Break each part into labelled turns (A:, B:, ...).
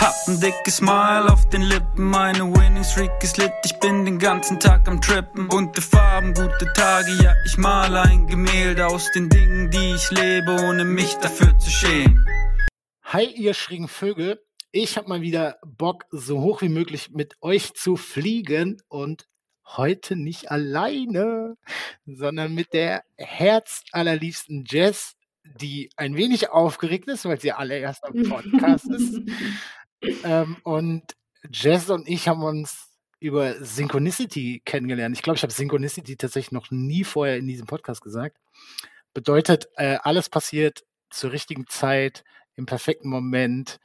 A: Hab ein dickes Smile auf den Lippen, meine Winning Streak ist lit, ich bin den ganzen Tag am Trippen. Bunte Farben, gute Tage, ja, ich male ein Gemälde aus den Dingen, die ich lebe, ohne mich dafür zu schämen.
B: Hi, ihr schrägen Vögel. Ich habe mal wieder Bock, so hoch wie möglich mit euch zu fliegen und heute nicht alleine, sondern mit der herzallerliebsten Jess, die ein wenig aufgeregt ist, weil sie allererst am Podcast ist. Ähm, und Jess und ich haben uns über Synchronicity kennengelernt. Ich glaube, ich habe Synchronicity tatsächlich noch nie vorher in diesem Podcast gesagt. Bedeutet, äh, alles passiert zur richtigen Zeit, im perfekten Moment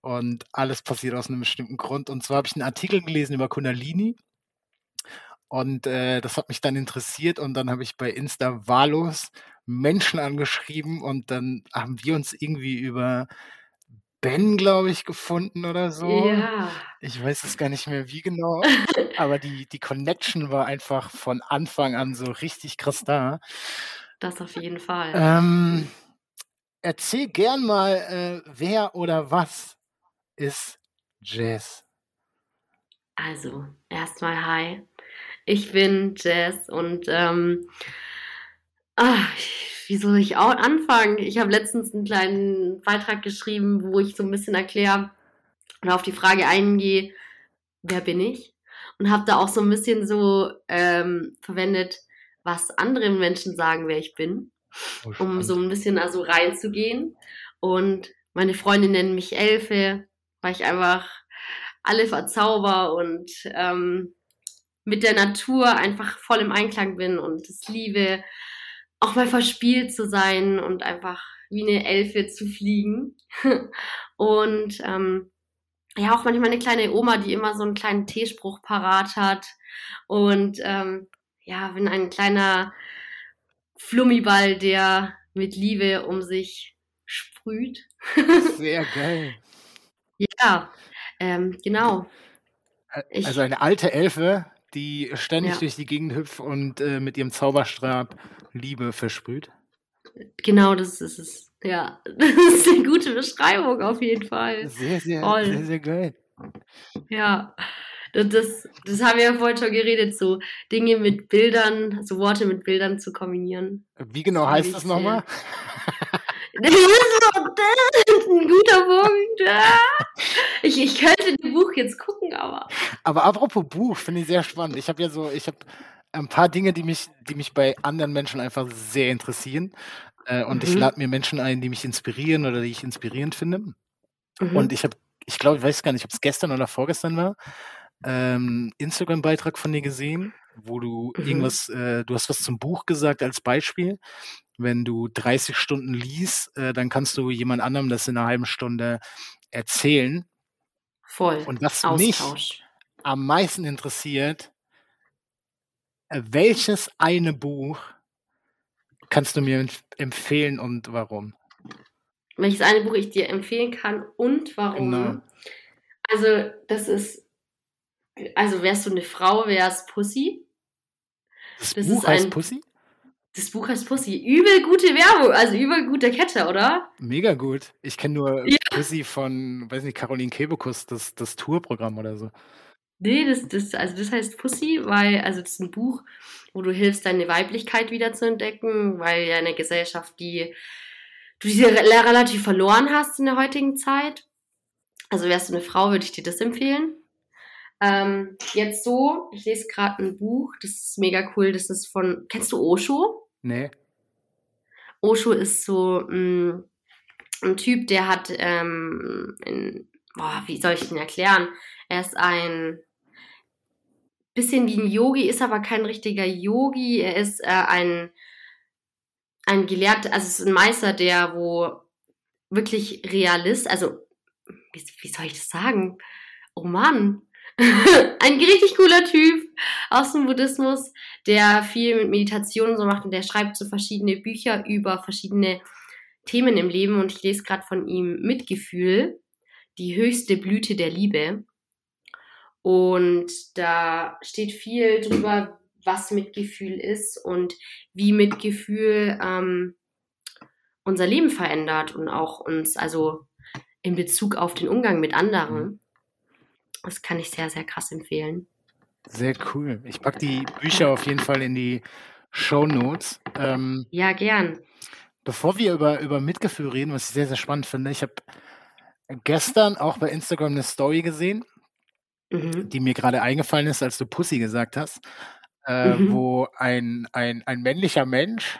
B: und alles passiert aus einem bestimmten Grund. Und zwar habe ich einen Artikel gelesen über Kundalini und äh, das hat mich dann interessiert und dann habe ich bei Insta wahllos Menschen angeschrieben und dann haben wir uns irgendwie über Ben, glaube ich, gefunden oder so.
C: Ja.
B: Ich weiß es gar nicht mehr, wie genau. aber die, die Connection war einfach von Anfang an so richtig krass da.
C: Das auf jeden Fall.
B: Ähm, erzähl gern mal, äh, wer oder was ist Jazz?
C: Also, erstmal hi. Ich bin Jess und ähm, ah, wie soll ich auch anfangen? Ich habe letztens einen kleinen Beitrag geschrieben, wo ich so ein bisschen erkläre oder auf die Frage eingehe, wer bin ich? Und habe da auch so ein bisschen so ähm, verwendet, was andere Menschen sagen, wer ich bin,
B: Oh,
C: um so ein bisschen also reinzugehen. Und meine Freunde nennen mich Elfe, weil ich einfach alle verzauber und ähm, mit der Natur einfach voll im Einklang bin und es liebe, auch mal verspielt zu sein und einfach wie eine Elfe zu fliegen. und ähm, ja, auch manchmal eine kleine Oma, die immer so einen kleinen Teespruch parat hat. Und ähm, ja, bin ein kleiner Flummiball, der mit Liebe um sich sprüht.
B: Sehr geil.
C: ja, ähm, genau.
B: Also eine alte Elfe, die ständig
C: Ja.
B: durch die Gegend hüpft und äh, mit ihrem Zauberstab Liebe versprüht.
C: Genau, das ist es. Ja, das ist eine gute Beschreibung auf jeden Fall.
B: Sehr, sehr,
C: Voll.
B: sehr, sehr geil.
C: Ja, das, das, haben wir ja vorhin schon geredet, so Dinge mit Bildern, so Worte mit Bildern zu kombinieren.
B: Wie genau
C: Das
B: heißt das nochmal?
C: Das ist ein guter Punkt. Ich, ich könnte das Buch jetzt gucken, aber
B: Aber apropos Buch, finde ich sehr spannend. Ich habe ja so, ich habe ein paar Dinge, die mich, die mich bei anderen Menschen einfach sehr interessieren. Äh, und ich
C: Mhm.
B: lade mir Menschen ein, die mich inspirieren oder die ich inspirierend finde.
C: mhm.
B: Und ich habe, ich glaube, ich weiß gar nicht, ob es gestern oder vorgestern war, ähm, Instagram-Beitrag von dir gesehen, wo du
C: Mhm.
B: irgendwas, äh, du hast was zum Buch gesagt als Beispiel. Wenn du 30 Stunden liest, äh, dann kannst du jemand anderem das in einer halben Stunde erzählen.
C: voll.
B: Und was mich
C: Austausch.
B: am meisten interessiert, äh, welches eine Buch kannst du mir empf- empfehlen und warum?
C: Welches eine Buch ich dir empfehlen kann und warum?
B: Genau.
C: Also, das ist, also wärst du eine Frau, wär's Pussy.
B: Das,
C: Das
B: Buch
C: ist
B: heißt
C: ein-
B: Pussy?
C: Das Buch heißt Pussy. Übel gute Werbung, also übel gute Kette, oder?
B: Mega gut. Ich kenne nur
C: Ja.
B: Pussy von, weiß nicht, Caroline Kebekus, das, das Tourprogramm oder so.
C: Nee, das, das, also das heißt Pussy, weil, also das ist ein Buch, wo du hilfst, deine Weiblichkeit wieder zu entdecken, weil ja in der Gesellschaft die, du die re- relativ verloren hast in der heutigen Zeit. Also wärst du eine Frau, würde ich dir das empfehlen. Ähm, jetzt so, ich lese gerade ein Buch, das ist mega cool, das ist von, kennst du Osho?
B: Nee.
C: Osho ist so mh, ein Typ, der hat, ähm, in, boah, wie soll ich den erklären? Er ist ein bisschen wie ein Yogi, ist aber kein richtiger Yogi. Er ist äh, ein, ein Gelehrter, also es ist ein Meister, der wo wirklich Realist, also wie, wie soll ich das sagen? Oh Mann, ein richtig cooler Typ aus dem Buddhismus, der viel mit Meditation so macht und der schreibt so verschiedene Bücher über verschiedene Themen im Leben und ich lese gerade von ihm Mitgefühl, die höchste Blüte der Liebe. Und da steht viel drüber, was Mitgefühl ist und wie Mitgefühl ähm, unser Leben verändert und auch uns, also in Bezug auf den Umgang mit anderen. Das kann ich sehr, sehr krass empfehlen.
B: Sehr cool. Ich packe die Bücher auf jeden Fall in die Show Notes. Ähm,
C: Ja, gern.
B: bevor wir über, über Mitgefühl reden, was ich sehr, sehr spannend finde, ich habe gestern auch bei Instagram eine Story gesehen,
C: Mhm.
B: die mir gerade eingefallen ist, als du Pussy gesagt hast, äh,
C: Mhm.
B: wo ein, ein, ein männlicher Mensch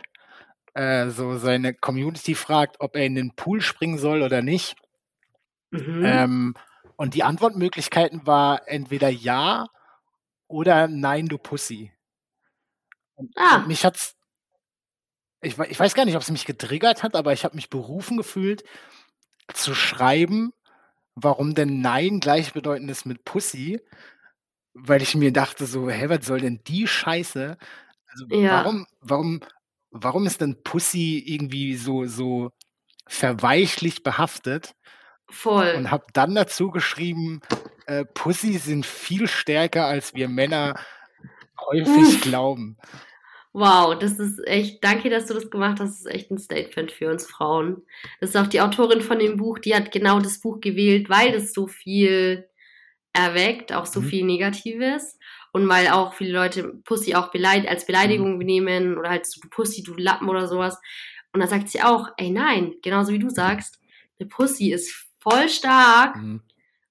B: äh, so seine Community fragt, ob er in den Pool springen soll oder nicht.
C: Mhm.
B: Ähm, und die Antwortmöglichkeiten war entweder ja oder nein, du Pussy. Und,
C: Ah.
B: und mich hat's, ich, ich weiß gar nicht, ob es mich getriggert hat, aber ich habe mich berufen gefühlt, zu schreiben, warum denn Nein gleichbedeutend ist mit Pussy, weil ich mir dachte so, hä, was soll denn die Scheiße? Also
C: Ja.
B: warum, warum, warum ist denn Pussy irgendwie so, so verweichlich behaftet?
C: Voll.
B: und habe dann dazu geschrieben, äh, Pussy sind viel stärker, als wir Männer häufig glauben.
C: Wow, das ist echt, danke, dass du das gemacht hast. Das ist echt ein Statement für uns Frauen. Das ist auch die Autorin von dem Buch, die hat genau das Buch gewählt, weil es so viel erweckt, auch so
B: Mhm.
C: viel Negatives. Und weil auch viele Leute Pussy auch beleid als Beleidigung nehmen oder halt so, du Pussy, du Lappen oder sowas. Und da sagt sie auch, ey nein, genauso wie du sagst, eine Pussy ist voll stark
B: Mhm.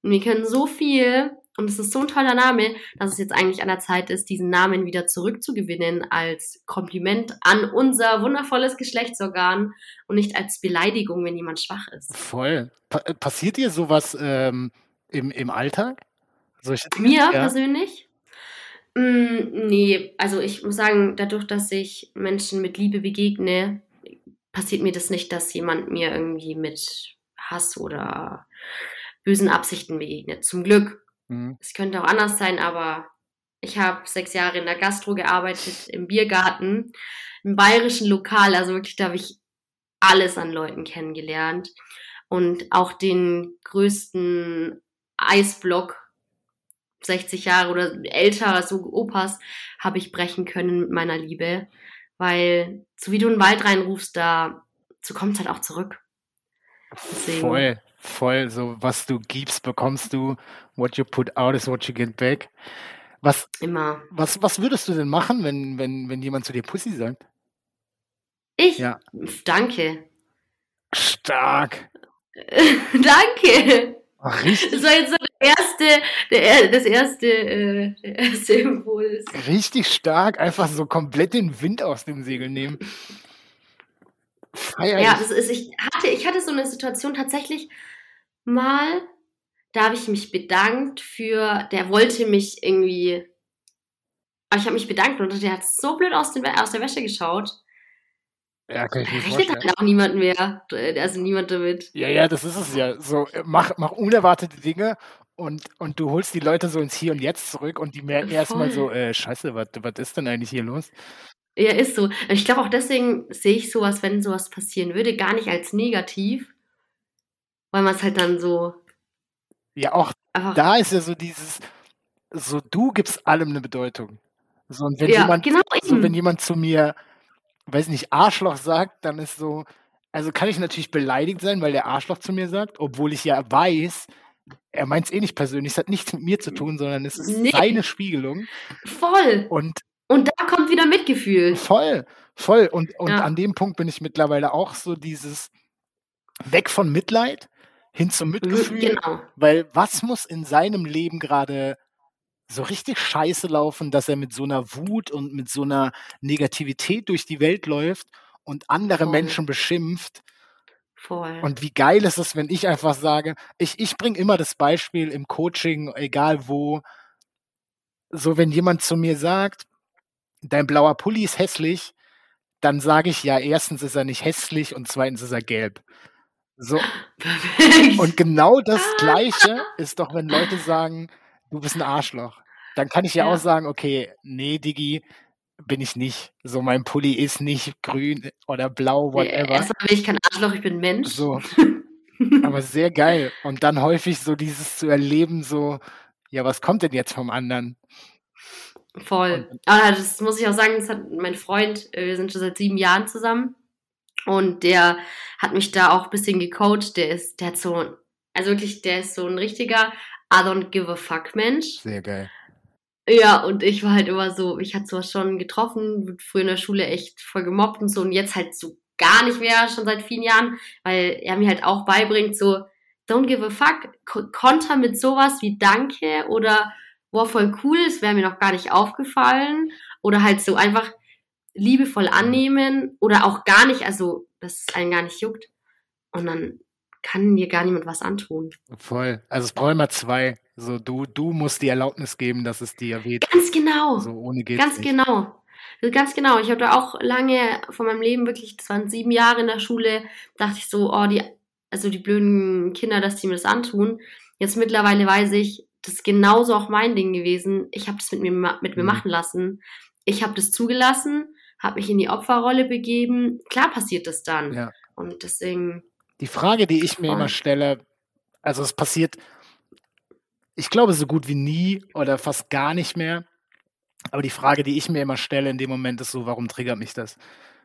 C: und wir können so viel und es ist so ein toller Name, dass es jetzt eigentlich an der Zeit ist, diesen Namen wieder zurückzugewinnen als Kompliment an unser wundervolles Geschlechtsorgan und nicht als Beleidigung, wenn jemand schwach ist.
B: Voll. Pa äh, passiert dir sowas ähm, im, im Alltag? Solche?
C: Mir
B: Ja.
C: persönlich? Mm, nee, also ich muss sagen, dadurch, dass ich Menschen mit Liebe begegne, passiert mir das nicht, dass jemand mir irgendwie mit Hass oder bösen Absichten begegnet. Zum Glück.
B: Mhm.
C: Es könnte auch anders sein, aber ich habe sechs Jahre in der Gastro gearbeitet, im Biergarten, im bayerischen Lokal. Also wirklich, da habe ich alles an Leuten kennengelernt. Und auch den größten Eisblock, 60 Jahre oder älter, so Opas, habe ich brechen können mit meiner Liebe. Weil, so wie du in den Wald reinrufst, da, so kommt es halt auch zurück. Deswegen-
B: Voll, voll. So, was du gibst, bekommst du. What you put out is what you get back. Was,
C: Immer.
B: was, was würdest du denn machen, wenn, wenn, wenn jemand zu dir Pussy sagt?
C: Ich?
B: Ja.
C: Danke.
B: Stark.
C: Danke.
B: Ach, richtig,
C: Das war jetzt so der erste, der, das erste, äh, der erste Impuls.
B: richtig stark. Einfach so komplett den Wind aus dem Segel nehmen. Feier
C: Ja,
B: ich.
C: das ist, ich hatte, ich hatte so eine Situation tatsächlich mal, da habe ich mich bedankt für, der wollte mich irgendwie, aber ich habe mich bedankt und der hat so blöd aus, den, aus der Wäsche geschaut.
B: Ja, kann ich
C: Da
B: mir
C: rechnet
B: vorstellen.
C: halt auch niemand mehr, also niemand damit.
B: Ja, ja, das ist es ja. So, äh, mach, mach unerwartete Dinge und, und du holst die Leute so ins Hier und Jetzt zurück und die merken erstmal so, äh, scheiße, was ist denn eigentlich hier los?
C: Ja, ist so. Ich glaube auch deswegen sehe ich sowas, wenn sowas passieren würde, gar nicht als negativ, weil man es halt dann so
B: Ja, auch
C: einfach
B: da ist ja so dieses, so du gibst allem eine Bedeutung. So, und wenn
C: Ja,
B: jemand,
C: genau
B: so, wenn jemand zu mir, weiß nicht, Arschloch sagt, dann ist so, also kann ich natürlich beleidigt sein, weil der Arschloch zu mir sagt, obwohl ich ja weiß, er meint es eh nicht persönlich, es hat nichts mit mir zu tun, sondern es ist
C: Nee.
B: seine Spiegelung.
C: voll.
B: Und
C: Und da kommt wieder Mitgefühl.
B: Voll, voll. Und, und
C: Ja.
B: an dem Punkt bin ich mittlerweile auch so dieses weg von Mitleid hin zum Mitgefühl.
C: Genau.
B: Weil was muss in seinem Leben gerade so richtig scheiße laufen, dass er mit so einer Wut und mit so einer Negativität durch die Welt läuft und andere
C: Voll.
B: Menschen beschimpft.
C: Voll.
B: Und wie geil ist es, wenn ich einfach sage, ich, ich bringe immer das Beispiel im Coaching, egal wo, so wenn jemand zu mir sagt, dein blauer Pulli ist hässlich, dann sage ich ja, erstens ist er nicht hässlich und zweitens ist er gelb. So,
C: Perfekt.
B: und genau das Gleiche ist doch, wenn Leute sagen, du bist ein Arschloch. Dann kann ich ja,
C: Ja.
B: auch sagen, okay, nee, Diggi, bin ich nicht. So, mein Pulli ist nicht grün oder blau, whatever.
C: Erstmal bin ich kein Arschloch, ich bin Mensch.
B: So, aber sehr geil. Und dann häufig so dieses zu erleben, so, ja, was kommt denn jetzt vom anderen?
C: Voll. Aber das muss ich auch sagen, das hat mein Freund, äh, wir sind schon seit sieben Jahren zusammen. Und der hat mich da auch ein bisschen gecoacht. Der ist, der hat so, also wirklich, der ist so ein richtiger I don't give a fuck Mensch.
B: Sehr geil.
C: Ja, und ich war halt immer so, ich hatte sowas schon getroffen, früher in der Schule echt voll gemobbt und so und jetzt halt so gar nicht mehr, schon seit vielen Jahren, weil er mir halt auch beibringt, so, don't give a fuck, Ko- Konter mit sowas wie Danke oder, wow, voll cool, es wäre mir noch gar nicht aufgefallen oder halt so einfach liebevoll annehmen oder auch gar nicht, also, dass es einen gar nicht juckt und dann kann dir gar niemand was antun.
B: Voll. Also es braucht immer zwei. So, du, du musst die Erlaubnis geben, dass es dir weht.
C: Ganz genau.
B: So ohne geht's
C: Ganz
B: nicht.
C: genau. Ganz genau. Ich hatte auch lange von meinem Leben wirklich, das waren sieben Jahre in der Schule, dachte ich so, oh, die, also die blöden Kinder, dass die mir das antun. Jetzt mittlerweile weiß ich, das ist genauso auch mein Ding gewesen. Ich habe das mit mir, mit mir
B: Mhm.
C: machen lassen. Ich habe das zugelassen, habe mich in die Opferrolle begeben. Klar passiert das dann.
B: Ja.
C: Und deswegen,
B: Die Frage, die ich mir immer stelle, also es passiert, ich glaube, so gut wie nie oder fast gar nicht mehr. Aber die Frage, die ich mir immer stelle in dem Moment, ist so, warum triggert mich das?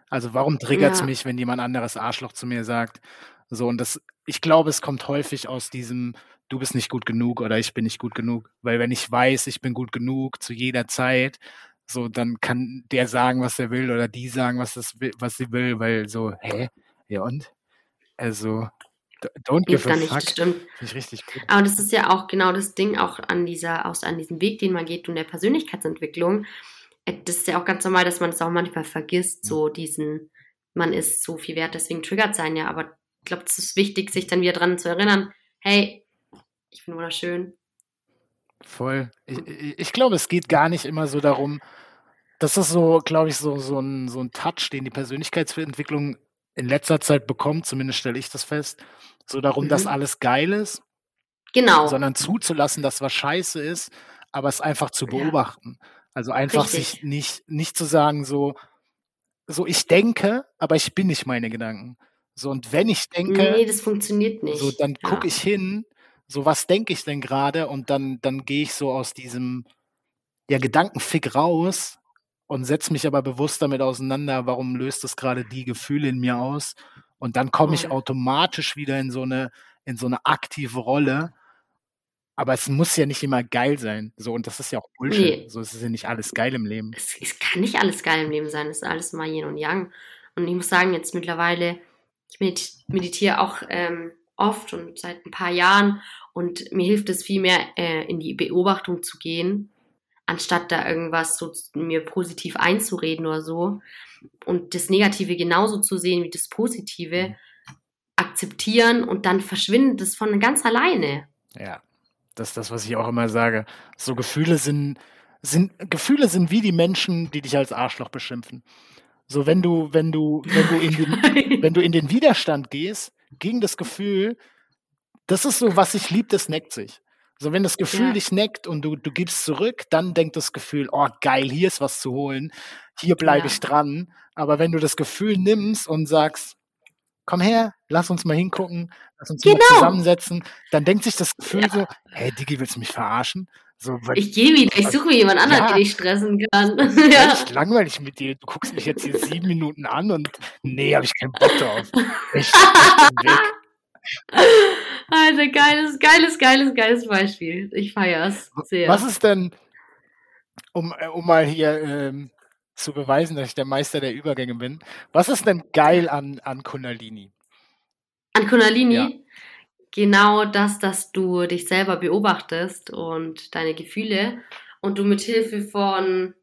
B: Also warum triggert es
C: Ja.
B: mich, wenn jemand anderes Arschloch zu mir sagt? So, und das, ich glaube, es kommt häufig aus diesem, du bist nicht gut genug oder ich bin nicht gut genug. Weil wenn ich weiß, ich bin gut genug zu jeder Zeit, so, dann kann der sagen, was er will oder die sagen, was, das, was sie will, weil so, hä? Ja und? Also, don't give a
C: nicht,
B: fuck.
C: das stimmt.
B: Finde ich richtig gut.
C: Aber das ist ja auch genau das Ding, auch an dieser, aus, an diesem Weg, den man geht und der Persönlichkeitsentwicklung. Äh, Das ist ja auch ganz normal, dass man es auch manchmal vergisst, so diesen, man ist so viel wert, deswegen triggert sein ja. Aber ich glaube, es ist wichtig, sich dann wieder dran zu erinnern, hey, ich bin wunderschön.
B: Voll. Ich, ich, glaube, es geht gar nicht immer so darum, das ist so, glaube ich, so, so, ein, so ein Touch, den die Persönlichkeitsentwicklung in letzter Zeit bekommt, zumindest stelle ich das fest, so darum, dass
C: Mhm.
B: alles geil ist,
C: Genau.
B: sondern zuzulassen, dass was scheiße ist, aber es einfach zu
C: Ja.
B: beobachten. Also einfach
C: Richtig.
B: sich nicht, nicht zu sagen, so, so ich denke, aber ich bin nicht meine Gedanken. So, und wenn ich denke,
C: nee, das funktioniert nicht.
B: so, dann
C: ja.
B: gucke ich hin, so was denke ich denn gerade und dann, dann gehe ich so aus diesem ja, Gedankenfick raus und setze mich aber bewusst damit auseinander, warum löst das gerade die Gefühle in mir aus. Und dann komme ich
C: Voll.
B: automatisch wieder in so eine, in so eine aktive Rolle. Aber es muss ja nicht immer geil sein. So, und das ist ja auch Bullshit.
C: Nee.
B: So, es ist ja nicht alles geil im Leben.
C: es, es kann nicht alles geil im Leben sein, es ist alles mal Yin und Yang. Und ich muss sagen, jetzt mittlerweile, ich medit meditiere auch ähm, oft und seit ein paar Jahren und mir hilft es viel mehr, äh, in die Beobachtung zu gehen, anstatt da irgendwas so mir positiv einzureden oder so. Und das Negative genauso zu sehen wie das Positive, akzeptieren und dann verschwindet es von ganz alleine.
B: Ja, das ist das, was ich auch immer sage. So Gefühle sind, sind, Gefühle sind wie die Menschen, die dich als Arschloch beschimpfen. So, wenn du, wenn du, wenn du in den, wenn du in den Widerstand gehst gegen das Gefühl, das ist so, was sich liebt, das neckt sich. So, wenn das Gefühl
C: Ja.
B: dich neckt und du, du gibst zurück, dann denkt das Gefühl, oh geil, hier ist was zu holen, hier bleibe
C: Ja.
B: ich dran. Aber wenn du das Gefühl nimmst und sagst, komm her, lass uns mal hingucken, lass uns mal
C: Genau.
B: zusammensetzen, dann denkt sich das Gefühl so, hey Digi, willst du mich verarschen? So,
C: Ich gehe wieder, ich suche mir jemand anderen,
B: Ja.
C: den ich stressen kann.
B: das ist
C: ja.
B: langweilig mit dir. Du guckst mich jetzt hier sieben Minuten an und nee, habe ich keinen Bock drauf. Ich, weg.
C: Alter, geiles, geiles, geiles, geiles Beispiel. Ich feier's sehr.
B: Was ist denn, um, äh, um mal hier ähm, zu beweisen, dass ich der Meister der Übergänge bin, was ist denn geil an, an Kundalini?
C: An Kundalini?
B: Ja.
C: Genau das, dass du dich selber beobachtest und deine Gefühle und du mit Hilfe von,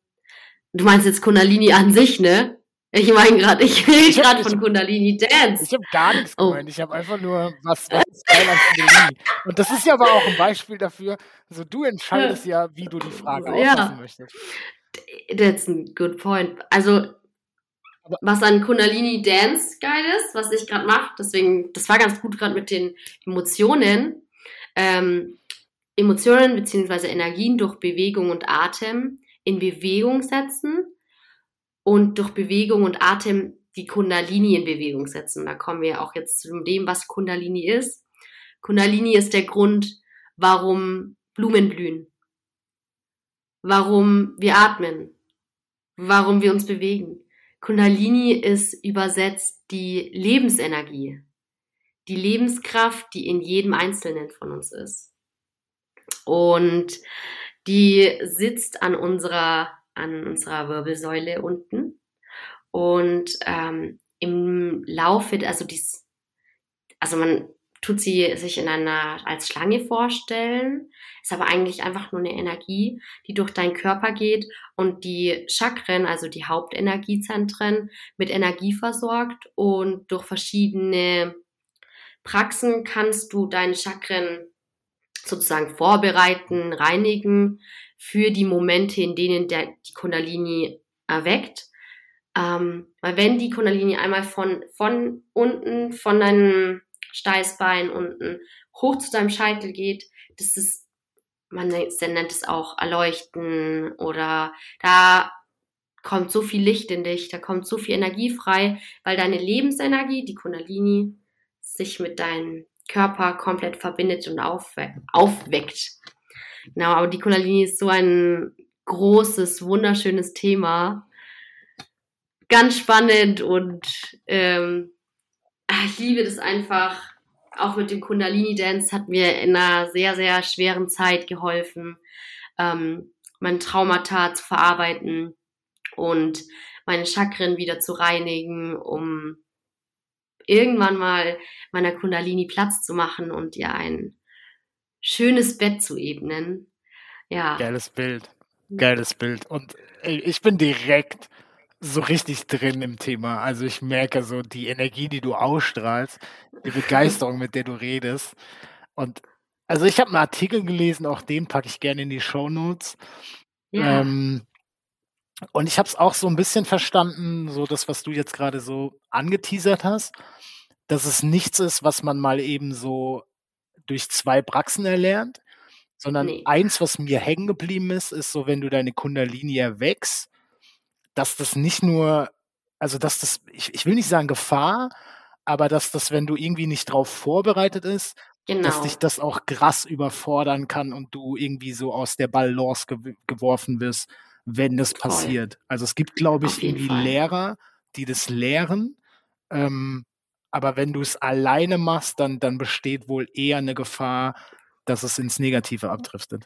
C: du meinst jetzt Kundalini an sich, ne? Ich meine gerade, ich rede gerade von Kundalini Dance.
B: Ich habe gar nichts oh. gemeint. Ich habe einfach nur was, was ist geil an Kundalini. Und das ist ja aber auch ein Beispiel dafür. Also du entscheidest ja, wie du die Frage ja. auffassen möchtest.
C: That's a good point. Also was an Kundalini Dance geil ist, was ich gerade mache, deswegen, das war ganz gut gerade mit den Emotionen. Ähm, Emotionen bzw. Energien durch Bewegung und Atem in Bewegung setzen und durch Bewegung und Atem die Kundalini in Bewegung setzen. Da kommen wir auch jetzt zu dem, was Kundalini ist. Kundalini ist der Grund, warum Blumen blühen, warum wir atmen, warum wir uns bewegen. Kundalini ist übersetzt die Lebensenergie, die Lebenskraft, die in jedem Einzelnen von uns ist. Und die sitzt an unserer an unserer Wirbelsäule unten. Und ähm, im Laufe, also dies, also man tut sie sich in einer als Schlange vorstellen, ist aber eigentlich einfach nur eine Energie, die durch deinen Körper geht und die Chakren, also die Hauptenergiezentren, mit Energie versorgt und durch verschiedene Praxen kannst du deine Chakren sozusagen vorbereiten, reinigen für die Momente, in denen der, die Kundalini erweckt. Ähm, weil wenn die Kundalini einmal von, von unten, von deinem Steißbein unten hoch zu deinem Scheitel geht, das ist, man nennt es auch Erleuchten oder da kommt so viel Licht in dich, da kommt so viel Energie frei, weil deine Lebensenergie, die Kundalini, sich mit deinem Körper komplett verbindet und aufwe aufweckt. Genau, aber die Kundalini ist so ein großes, wunderschönes Thema. Ganz spannend und ähm, ah, ich liebe das einfach. Auch mit dem Kundalini-Dance hat mir in einer sehr, sehr schweren Zeit geholfen, ähm, mein Traumata zu verarbeiten und meine Chakren wieder zu reinigen, um irgendwann mal meiner Kundalini Platz zu machen und ihr ein schönes Bett zu ebnen. Ja.
B: Geiles Bild. Geiles Bild. Und ich bin direkt so richtig drin im Thema. Also ich merke so die Energie, die du ausstrahlst, die Begeisterung, mit der du redest. Und also ich habe einen Artikel gelesen, auch den packe ich gerne in die Show Notes. Ja. Ähm, und ich habe es auch so ein bisschen verstanden, so das, was du jetzt gerade so angeteasert hast, dass es nichts ist, was man mal eben so durch zwei Praxen erlernt, sondern nee. eins, was mir hängen geblieben ist, ist so, wenn du deine Kundalini erwächst, dass das nicht nur, also dass das, ich, ich will nicht sagen Gefahr, aber dass das, wenn du irgendwie nicht drauf vorbereitet ist, genau. dass dich das auch krass überfordern kann und du irgendwie so aus der Balance ge geworfen wirst, wenn das Toll. passiert. Also es gibt, glaube ich, irgendwie Fall. Lehrer, die das lehren. Ähm, aber wenn du es alleine machst, dann, dann besteht wohl eher eine Gefahr, dass es ins Negative abdriftet.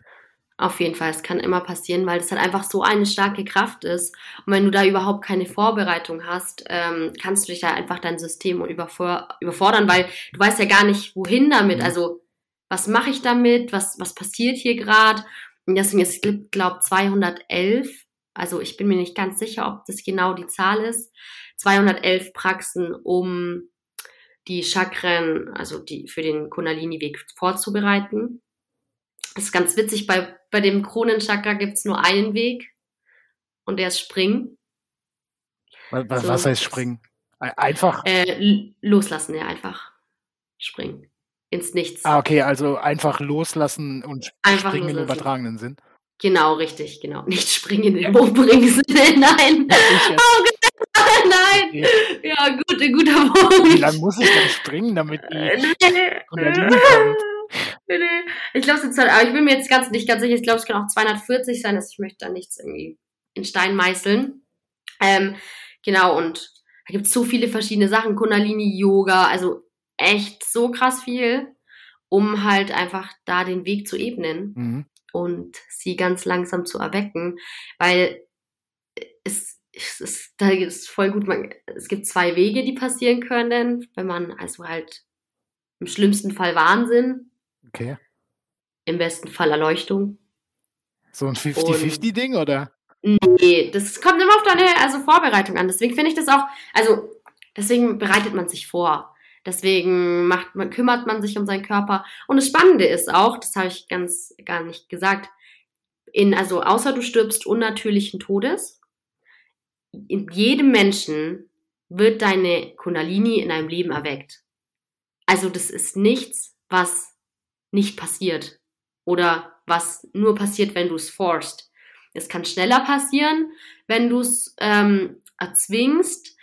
C: Auf jeden Fall, es kann immer passieren, weil es halt einfach so eine starke Kraft ist. Und wenn du da überhaupt keine Vorbereitung hast, ähm, kannst du dich da einfach dein System überfor überfordern, weil du weißt ja gar nicht, wohin damit. Mhm. Also, was mache ich damit? Was, was passiert hier gerade? Und deswegen ist, ich glaube, 211, also ich bin mir nicht ganz sicher, ob das genau die Zahl ist, 211 Praxen, um die Chakren, also die für den Kundalini-Weg vorzubereiten. Das ist ganz witzig, bei, bei dem Kronenchakra gibt es nur einen Weg und der ist Springen.
B: Was, so. was heißt Springen? Einfach?
C: Äh, loslassen, ja, einfach springen. Ins Nichts.
B: Ah, okay, also einfach loslassen und einfach springen loslassen. im übertragenen Sinn.
C: Genau, richtig, genau. Nicht springen im hochbringen Sinne, nein. Oh, Nein. Ja, gut, ein guter Punkt.
B: Wie lange muss ich denn springen, damit die
C: Ich glaube, es halt, aber ich bin mir jetzt ganz nicht ganz sicher. Ich glaube, es kann auch 240 sein, dass ich möchte da nichts irgendwie in Stein meißeln. Ähm, genau, und da gibt es so viele verschiedene Sachen. Kundalini, Yoga, also echt so krass viel, um halt einfach da den Weg zu ebnen mhm. und sie ganz langsam zu erwecken, weil es es ist, da ist voll gut, man, es gibt zwei Wege, die passieren können, wenn man also halt im schlimmsten Fall Wahnsinn,
B: okay.
C: im besten Fall Erleuchtung.
B: So ein 50-50-Ding, oder?
C: Nee, das kommt immer auf deine also Vorbereitung an. Deswegen finde ich das auch, also deswegen bereitet man sich vor. Deswegen macht man, kümmert man sich um seinen Körper. Und das Spannende ist auch, das habe ich ganz gar nicht gesagt, in, also außer du stirbst unnatürlichen Todes, in jedem Menschen wird deine Kundalini in deinem Leben erweckt. Also das ist nichts, was nicht passiert oder was nur passiert, wenn du es forst. Es kann schneller passieren, wenn du es ähm, erzwingst,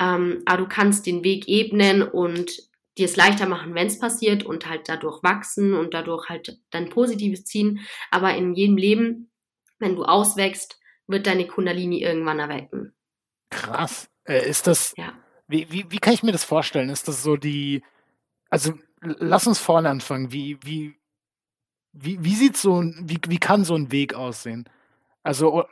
C: ähm, aber du kannst den Weg ebnen und dir es leichter machen, wenn es passiert und halt dadurch wachsen und dadurch halt dein Positives ziehen. Aber in jedem Leben, wenn du auswächst, wird deine Kundalini irgendwann erwecken.
B: Krass. Äh, ist das,
C: Ja.
B: wie, wie, wie kann ich mir das vorstellen? Ist das so die, also lass uns vorne anfangen. Wie, wie, wie, wie sieht so ein, wie, wie kann so ein Weg aussehen? Also, oh,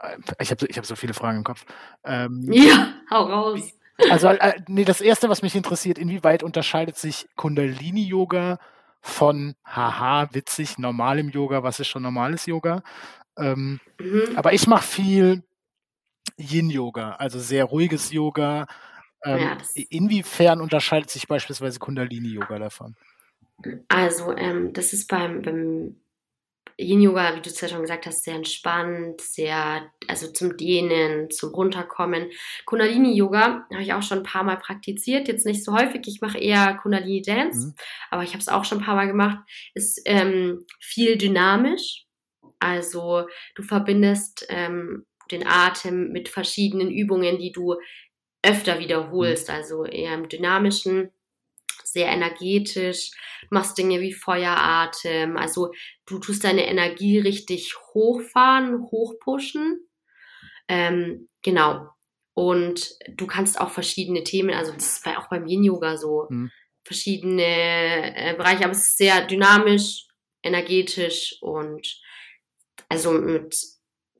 B: äh, ich habe ich hab so viele Fragen im Kopf. Ähm,
C: Ja, hau raus.
B: Also, äh, nee, das erste, was mich interessiert, inwieweit unterscheidet sich Kundalini-Yoga von, haha, witzig, normalem Yoga, was ist schon normales Yoga? Ähm,
C: Mhm.
B: aber ich mache viel Yin-Yoga, also sehr ruhiges Yoga. Ähm,
C: Ja,
B: inwiefern unterscheidet sich beispielsweise Kundalini-Yoga davon?
C: Also, ähm, das ist beim, beim Yin-Yoga, wie du es ja schon gesagt hast, sehr entspannt, sehr, also zum Dehnen, zum Runterkommen. Kundalini-Yoga habe ich auch schon ein paar Mal praktiziert, jetzt nicht so häufig. Ich mache eher Kundalini-Dance,
B: Mhm.
C: aber ich habe es auch schon ein paar Mal gemacht. Ist ähm, viel dynamisch. Also, du verbindest ähm, den Atem mit verschiedenen Übungen, die du öfter wiederholst, also eher im dynamischen sehr energetisch, machst Dinge wie Feueratem, also du tust deine Energie richtig hochfahren, hochpushen. Ähm, genau. Und du kannst auch verschiedene Themen, also das ist bei, auch beim Yin-Yoga so,
B: Mhm.
C: verschiedene äh, Bereiche, aber es ist sehr dynamisch, energetisch und also mit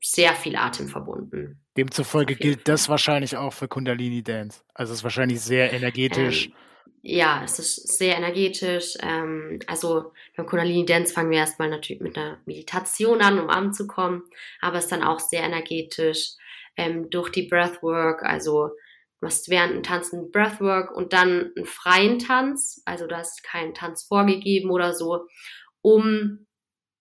C: sehr viel Atem verbunden.
B: Demzufolge gilt das wahrscheinlich auch für Kundalini Dance. Also es ist wahrscheinlich sehr energetisch.
C: Ähm, ja, es ist sehr energetisch. Ähm, also beim Kundalini Dance fangen wir erstmal natürlich mit einer Meditation an, um anzukommen, aber es ist dann auch sehr energetisch ähm, durch die Breathwork. Also du machst während dem Tanzen Breathwork und dann einen freien Tanz. Also da ist kein Tanz vorgegeben oder so, um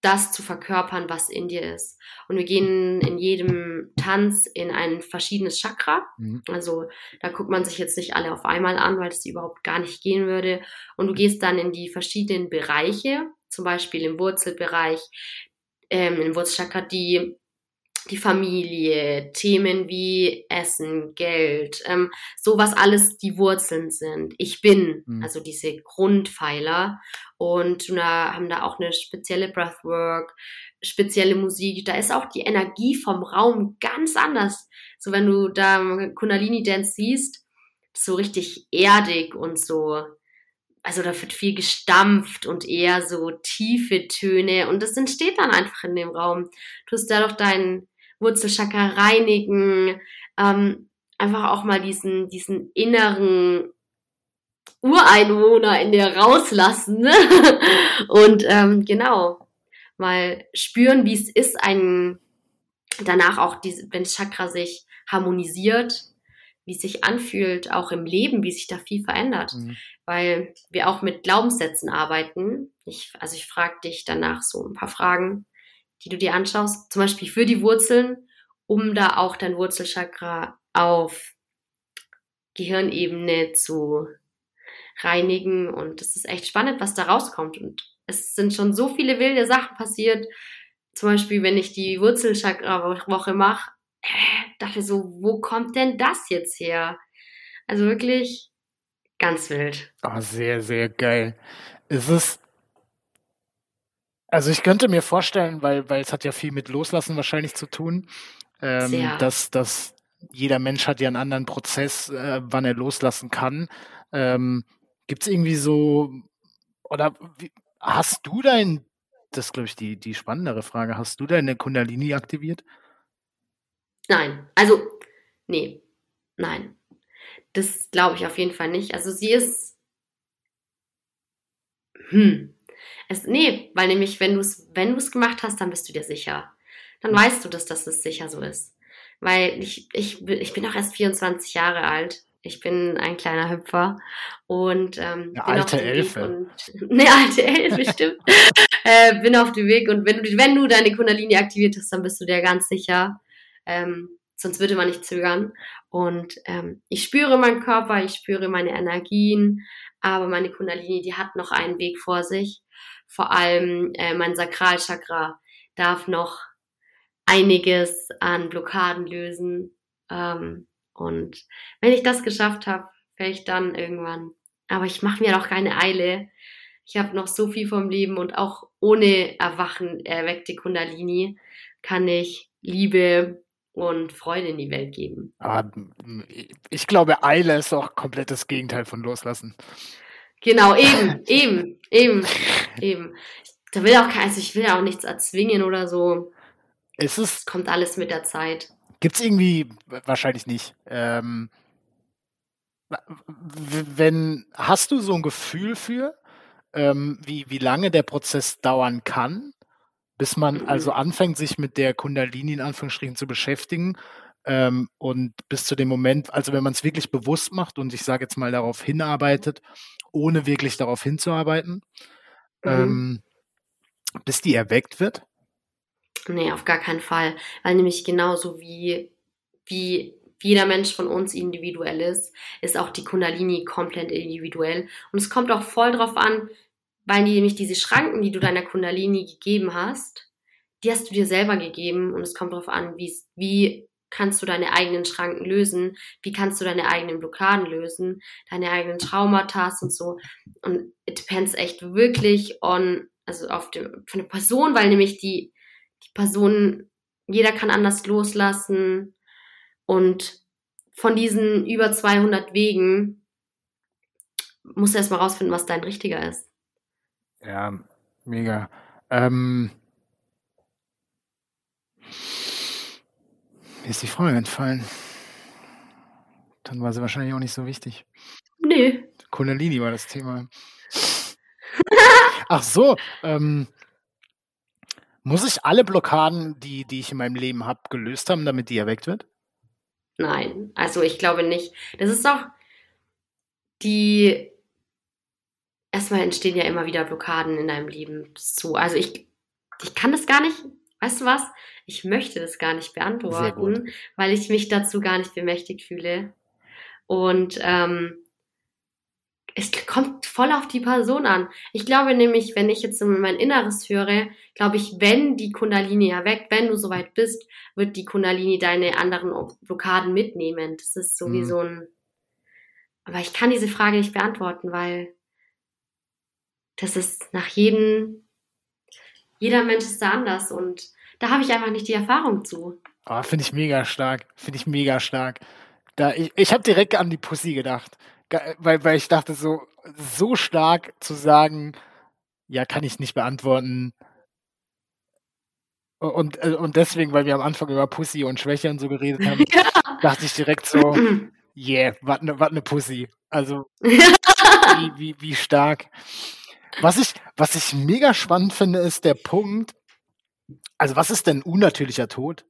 C: das zu verkörpern, was in dir ist. Und wir gehen in jedem Tanz in ein verschiedenes Chakra.
B: Mhm.
C: Also da guckt man sich jetzt nicht alle auf einmal an, weil das überhaupt gar nicht gehen würde. Und du gehst dann in die verschiedenen Bereiche, zum Beispiel im Wurzelbereich, ähm, im Wurzelchakra die die Familie, Themen wie Essen, Geld, ähm, so was alles die Wurzeln sind. Ich bin,
B: Mhm.
C: also diese Grundpfeiler. Und da haben da auch eine spezielle Breathwork, spezielle Musik. Da ist auch die Energie vom Raum ganz anders. So wenn du da Kundalini Dance siehst, so richtig erdig und so. Also da wird viel gestampft und eher so tiefe Töne und das entsteht dann einfach in dem Raum. Du tust dadurch deinen Wurzelchakra reinigen, ähm, einfach auch mal diesen, diesen inneren Ureinwohner in dir rauslassen. Ne? Und ähm, genau, mal spüren, wie es ist, ein danach auch, diese, wenn das Chakra sich harmonisiert, wie es sich anfühlt, auch im Leben, wie sich da viel verändert.
B: Mhm.
C: Weil wir auch mit Glaubenssätzen arbeiten. Ich, also ich frage dich danach so ein paar Fragen, die du dir anschaust, zum Beispiel für die Wurzeln, um da auch dein Wurzelchakra auf Gehirnebene zu reinigen. Und es ist echt spannend, was da rauskommt. Und es sind schon so viele wilde Sachen passiert. Zum Beispiel, wenn ich die Wurzelchakra-Woche mache, äh, dachte ich so, wo kommt denn das jetzt her? Also wirklich ganz wild.
B: Oh, sehr, sehr geil. Es ist. Also ich könnte mir vorstellen, weil, weil es hat ja viel mit Loslassen wahrscheinlich zu tun, ähm, dass, dass jeder Mensch hat ja einen anderen Prozess, äh, wann er loslassen kann. Ähm, Gibt es irgendwie so, oder wie, hast du dein, das ist glaube ich die, die spannendere Frage, hast du deine Kundalini aktiviert?
C: Nein, also, nee, nein. Das glaube ich auf jeden Fall nicht. Also sie ist, hm, es, nee, weil nämlich, wenn du es, wenn du es gemacht hast, dann bist du dir sicher. dann weißt du, dass das sicher so ist. Weil ich, ich, ich bin auch erst 24 Jahre alt. Ich bin ein kleiner Hüpfer und ähm,
B: eine alte Elfe.
C: Und, eine alte Elfe, stimmt. äh, bin auf dem Weg und wenn du, wenn du deine Kundalini aktiviert hast, dann bist du dir ganz sicher. Ähm, sonst würde man nicht zögern. Und ähm, ich spüre meinen Körper, ich spüre meine Energien, aber meine Kundalini, die hat noch einen Weg vor sich. Vor allem äh, mein Sakralchakra darf noch einiges an Blockaden lösen. Ähm, und wenn ich das geschafft habe, vielleicht dann irgendwann. Aber ich mache mir doch keine Eile. Ich habe noch so viel vom Leben und auch ohne Erwachen erweckte Kundalini kann ich Liebe und Freude in die Welt geben.
B: Aber ich glaube, Eile ist auch komplett das Gegenteil von Loslassen.
C: Genau, eben, eben, eben, eben. Da will auch kein, also ich will ja auch nichts erzwingen oder so.
B: Es ist,
C: kommt alles mit der Zeit.
B: Gibt es irgendwie, wahrscheinlich nicht. Ähm, wenn, hast du so ein Gefühl für, ähm, wie, wie lange der Prozess dauern kann, bis man mhm. also anfängt, sich mit der Kundalini in Anführungsstrichen zu beschäftigen ähm, und bis zu dem Moment, also wenn man es wirklich bewusst macht und ich sage jetzt mal darauf hinarbeitet, ohne wirklich darauf hinzuarbeiten, mhm. ähm, bis die erweckt wird?
C: Nee, auf gar keinen Fall. Weil nämlich genauso wie, wie jeder Mensch von uns individuell ist, ist auch die Kundalini komplett individuell. Und es kommt auch voll drauf an, weil nämlich diese Schranken, die du deiner Kundalini gegeben hast, die hast du dir selber gegeben und es kommt darauf an, wie, wie kannst du deine eigenen Schranken lösen, wie kannst du deine eigenen Blockaden lösen, deine eigenen Traumata und so. Und it depends echt wirklich on, also auf dem, von der Person, weil nämlich die, die Person, jeder kann anders loslassen und von diesen über 200 Wegen musst du erstmal rausfinden, was dein richtiger ist.
B: Ja, mega. Ähm, ist die Frage entfallen. Dann war sie wahrscheinlich auch nicht so wichtig.
C: Nee.
B: Kundalini war das Thema. Ach so, ähm, muss ich alle Blockaden, die, die ich in meinem Leben habe, gelöst haben, damit die erweckt wird?
C: Nein, also ich glaube nicht. Das ist doch die. Erstmal entstehen ja immer wieder Blockaden in deinem Leben zu. Also ich, ich kann das gar nicht. Weißt du was? Ich möchte das gar nicht beantworten, weil ich mich dazu gar nicht bemächtigt fühle. Und ähm, es kommt voll auf die Person an. Ich glaube nämlich, wenn ich jetzt mein Inneres höre, glaube ich, wenn die Kundalini erweckt, wenn du soweit bist, wird die Kundalini deine anderen Blockaden mitnehmen. Das ist so wie mhm. ein. Aber ich kann diese Frage nicht beantworten, weil das ist nach jedem, jeder Mensch ist da anders und da habe ich einfach nicht die Erfahrung zu.
B: Oh, Finde ich mega stark. Finde ich mega stark. Da, ich ich habe direkt an die Pussy gedacht weil, weil ich dachte, so, so stark zu sagen, ja, kann ich nicht beantworten. Und, äh, und deswegen, weil wir am Anfang über Pussy und Schwäche und so geredet haben, ja. dachte ich direkt so, yeah, was ne, ne Pussy. Also, wie, wie, wie stark. Was ich, was ich mega spannend finde, ist der Punkt, also was ist denn unnatürlicher Tod?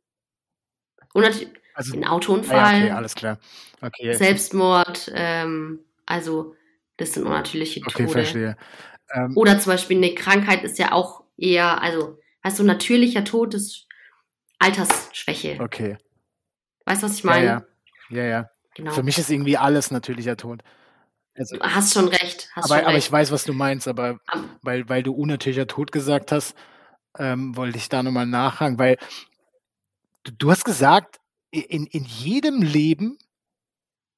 C: Unnatürlich. Also, ein Autounfall. Ah,
B: ja, okay, alles klar. Okay,
C: Selbstmord, ähm, also das sind unnatürliche Tode.
B: Okay, verstehe.
C: Ähm, Oder zum Beispiel eine Krankheit ist ja auch eher, also, weißt du, natürlicher Tod ist Altersschwäche.
B: Okay.
C: Weißt du, was ich meine?
B: Ja, ja. ja, ja. Genau. Für mich ist irgendwie alles natürlicher Tod.
C: Also, hast schon recht. Hast
B: aber,
C: schon
B: aber recht. ich weiß, was du meinst, aber weil, weil du unnatürlicher Tod gesagt hast, ähm, wollte ich da nochmal nachhaken, weil du, du hast gesagt, in, in jedem Leben.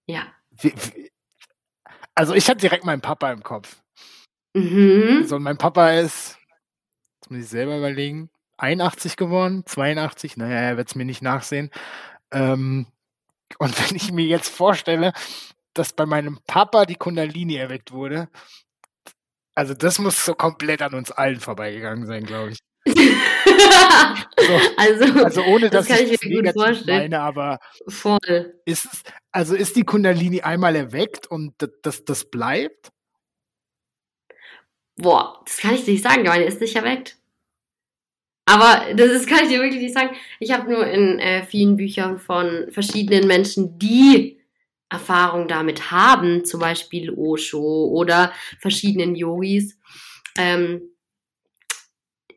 C: Ja.
B: also ich hatte direkt meinen Papa im Kopf.
C: Mhm.
B: So, mein Papa ist, jetzt muss ich selber überlegen, 81 geworden, 82, naja, er wird es mir nicht nachsehen. Ähm, und wenn ich mir jetzt vorstelle, dass bei meinem Papa die Kundalini erweckt wurde, also das muss so komplett an uns allen vorbeigegangen sein, glaube ich. so, also, also ohne dass
C: das kann ich, mir gut vorstellen.
B: meine, aber
C: voll.
B: Ist es, also ist die Kundalini einmal erweckt und das, das, das bleibt?
C: Boah, das kann ich nicht sagen, meine ist nicht erweckt. Aber das ist, kann ich dir wirklich nicht sagen. Ich habe nur in äh, vielen Büchern von verschiedenen Menschen, die Erfahrung damit haben, zum Beispiel Osho oder verschiedenen Yogis. Ähm,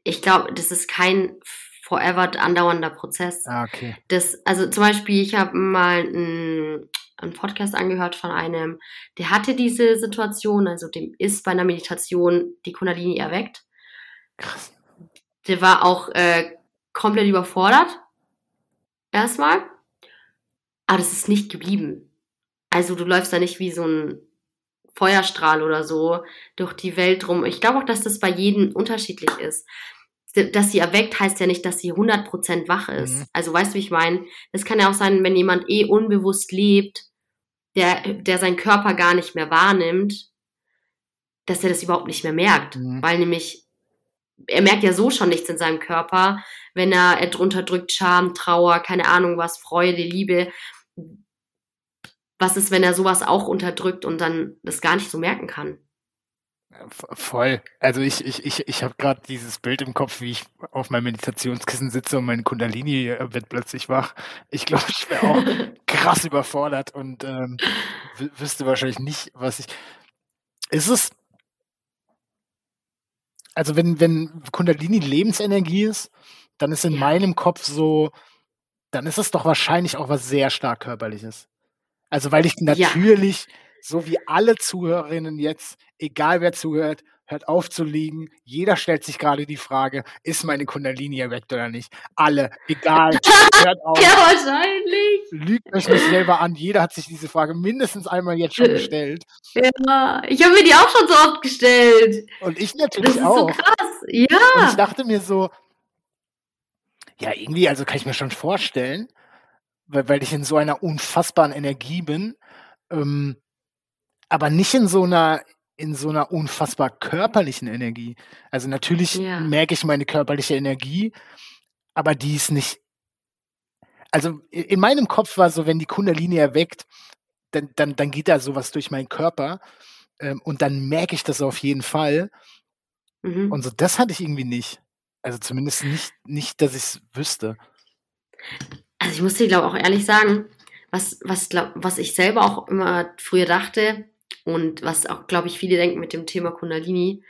C: ich glaube, das ist kein forever andauernder Prozess.
B: Ah, okay.
C: Das, also zum Beispiel, ich habe mal einen, einen Podcast angehört von einem, der hatte diese Situation, also dem ist bei einer Meditation die Kundalini erweckt.
B: Krass.
C: Der war auch äh, komplett überfordert. Erstmal. Aber das ist nicht geblieben. Also du läufst da nicht wie so ein Feuerstrahl oder so durch die Welt rum. Ich glaube auch, dass das bei jedem unterschiedlich ist. Dass sie erweckt, heißt ja nicht, dass sie 100% wach ist.
B: Mhm.
C: Also weißt du, wie ich meine? Das kann ja auch sein, wenn jemand eh unbewusst lebt, der, der seinen Körper gar nicht mehr wahrnimmt, dass er das überhaupt nicht mehr merkt.
B: Mhm.
C: Weil nämlich, er merkt ja so schon nichts in seinem Körper, wenn er, er drunter drückt Scham, Trauer, keine Ahnung was, Freude, Liebe. Was ist, wenn er sowas auch unterdrückt und dann das gar nicht so merken kann?
B: Voll. Also ich, ich, ich, ich habe gerade dieses Bild im Kopf, wie ich auf meinem Meditationskissen sitze und mein Kundalini äh, wird plötzlich wach. Ich glaube, ich wäre auch krass überfordert und ähm, wü- wüsste wahrscheinlich nicht, was ich. Ist es. Also wenn, wenn Kundalini Lebensenergie ist, dann ist in
C: Ja.
B: meinem Kopf so, dann ist es doch wahrscheinlich auch was sehr stark körperliches. Also weil ich
C: Ja.
B: natürlich, so wie alle Zuhörerinnen jetzt, egal wer zuhört, hört auf zu liegen. Jeder stellt sich gerade die Frage, ist meine Kundalini erweckt oder nicht? Alle, egal, hört auf.
C: Ja, wahrscheinlich.
B: Lügt euch nicht selber an. Jeder hat sich diese Frage mindestens einmal jetzt schon gestellt.
C: Ja, ich habe mir die auch schon so oft gestellt.
B: Und ich
C: Das
B: natürlich
C: ist so
B: auch.
C: krass.
B: Und ich
C: Ja.
B: dachte mir so, ja, irgendwie, also kann ich mir schon vorstellen, weil, weil ich in so einer unfassbaren Energie bin, ähm, aber nicht in so einer in so einer unfassbar körperlichen Energie. Also natürlich
C: Ja.
B: merke ich meine körperliche Energie, aber die ist nicht. Also in meinem Kopf war so, wenn die Kundalini erweckt, dann, dann, dann geht da sowas durch meinen Körper ähm, und dann merke ich das auf jeden Fall.
C: Mhm.
B: Und so, das hatte ich irgendwie nicht. Also zumindest nicht, nicht dass ich es wüsste.
C: Also ich muss dir, glaube auch ehrlich sagen, was, was, glaub, was ich selber auch immer früher dachte und was auch, glaube ich, viele denken mit dem Thema Kundalini.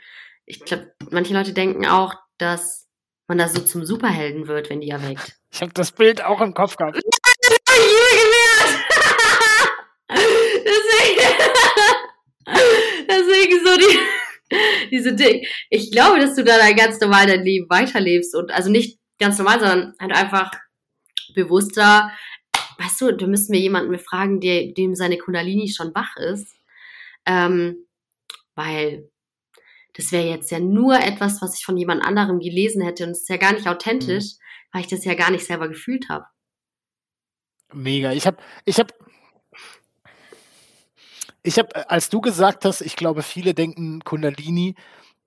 C: Ich glaube, manche Leute denken auch, dass man da so zum Superhelden wird, wenn die erweckt.
B: Ich habe das Bild auch im Kopf gehabt.
C: Deswegen, deswegen so die, diese Ding. Ich glaube, dass du da ganz normal dein Leben weiterlebst und also nicht ganz normal, sondern halt einfach bewusster. Weißt du, du müssten wir jemanden befragen, der, dem seine Kundalini schon wach ist. Ähm, weil das wäre jetzt ja nur etwas, was ich von jemand anderem gelesen hätte und es ist ja gar nicht authentisch, weil ich das ja gar nicht selber gefühlt habe.
B: Mega. Ich habe, ich habe, ich habe, als du gesagt hast, ich glaube, viele denken Kundalini,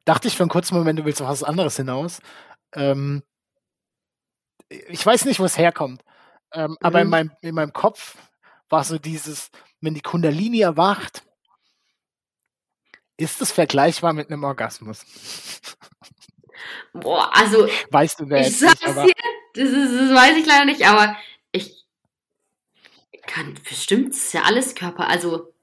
B: dachte ich für einen kurzen Moment, du willst auf was anderes hinaus. Ähm, ich weiß nicht, wo es herkommt, ähm, aber in
C: Mhm.
B: meinem, in meinem Kopf war so dieses, wenn die Kundalini erwacht, ist es vergleichbar mit einem Orgasmus?
C: Boah, also
B: Weißt du, wer
C: ich sag's
B: nicht,
C: dir, das, ist, das weiß ich leider nicht, aber ich kann, bestimmt, es ist ja alles Körper, also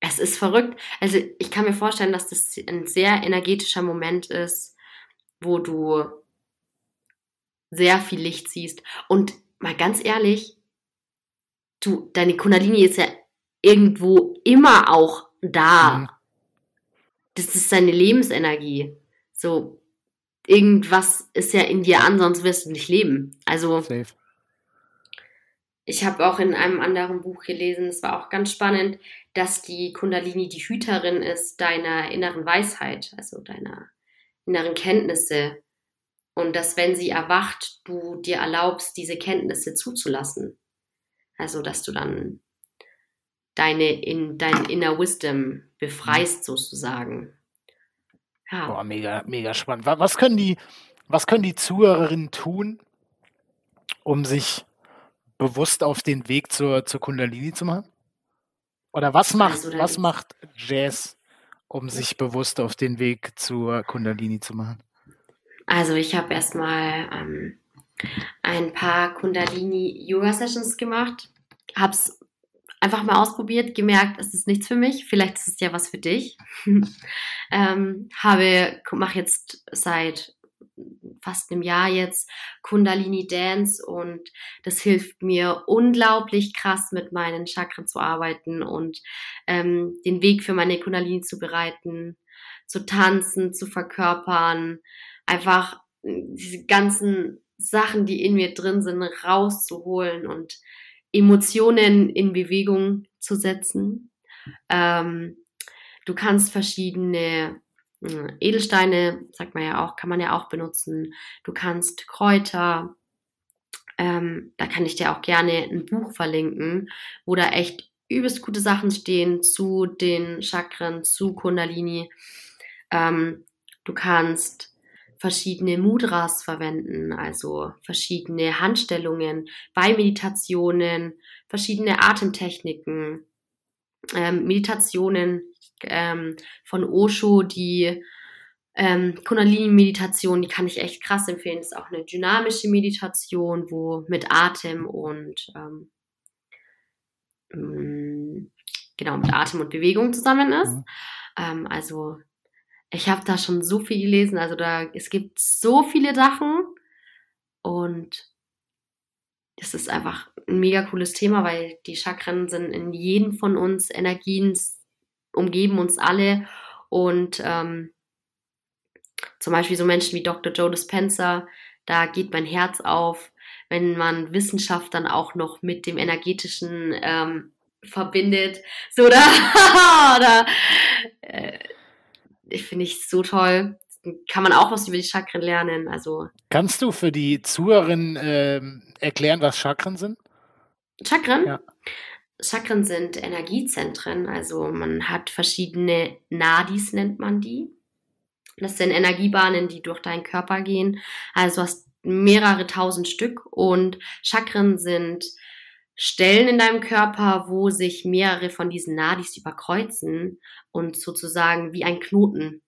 C: es ist verrückt. Also ich kann mir vorstellen, dass das ein sehr energetischer Moment ist, wo du sehr viel Licht siehst. Und mal ganz ehrlich, du, deine Kundalini ist ja irgendwo immer auch da.
B: Mhm.
C: Das ist deine Lebensenergie. So, irgendwas ist ja in dir an, sonst wirst du nicht leben. Also,
B: safe.
C: ich habe auch in einem anderen Buch gelesen, es war auch ganz spannend, dass die Kundalini die Hüterin ist deiner inneren Weisheit, also deiner inneren Kenntnisse. Und dass, wenn sie erwacht, du dir erlaubst, diese Kenntnisse zuzulassen. Also, dass du dann deine in dein Inner Wisdom befreist, sozusagen. Ja.
B: Boah, mega, mega spannend. Wa- Was können die, was können die Zuhörerinnen tun, um sich bewusst auf den Weg zur, zur Kundalini zu machen? Oder was macht,
C: Also,
B: was macht Jazz, um sich bewusst auf den Weg zur Kundalini zu machen?
C: Also ich habe erstmal ähm, ein paar Kundalini-Yoga-Sessions gemacht, habe es einfach mal ausprobiert, gemerkt, es ist nichts für mich, vielleicht ist es ja was für dich. ähm, habe, mache jetzt seit fast einem Jahr jetzt Kundalini Dance und das hilft mir unglaublich krass mit meinen Chakren zu arbeiten und ähm, den Weg für meine Kundalini zu bereiten, zu tanzen, zu verkörpern, einfach diese ganzen Sachen, die in mir drin sind, rauszuholen und Emotionen in Bewegung zu setzen. Ähm, du kannst verschiedene äh, Edelsteine, sagt man ja auch, kann man ja auch benutzen. Du kannst Kräuter, ähm, da kann ich dir auch gerne ein Buch verlinken, wo da echt übelst gute Sachen stehen zu den Chakren, zu Kundalini. Ähm, du kannst verschiedene Mudras verwenden, also verschiedene Handstellungen bei Meditationen, verschiedene Atemtechniken, ähm, Meditationen ähm, von Osho, die ähm, Kundalini-Meditation, die kann ich echt krass empfehlen. Das ist auch eine dynamische Meditation, wo mit Atem und ähm, mm, genau mit Atem und Bewegung zusammen ist. Mhm. Ähm, also ich habe da schon so viel gelesen. Also da, es gibt so viele Sachen und es ist einfach ein mega cooles Thema, weil die Chakren sind in jedem von uns Energien, umgeben uns alle und ähm, zum Beispiel so Menschen wie Dr. Joe Dispenza, da geht mein Herz auf, wenn man Wissenschaft dann auch noch mit dem energetischen ähm, verbindet. So, da, da äh, ich finde ich so toll. Kann man auch was über die Chakren lernen. Also
B: Kannst du für die Zuhörerin äh, erklären, was Chakren sind?
C: Chakren? Ja. Chakren sind Energiezentren. Also man hat verschiedene Nadis, nennt man die. Das sind Energiebahnen, die durch deinen Körper gehen. Also du hast mehrere tausend Stück und Chakren sind Stellen in deinem Körper, wo sich mehrere von diesen Nadis überkreuzen und sozusagen wie ein Knoten.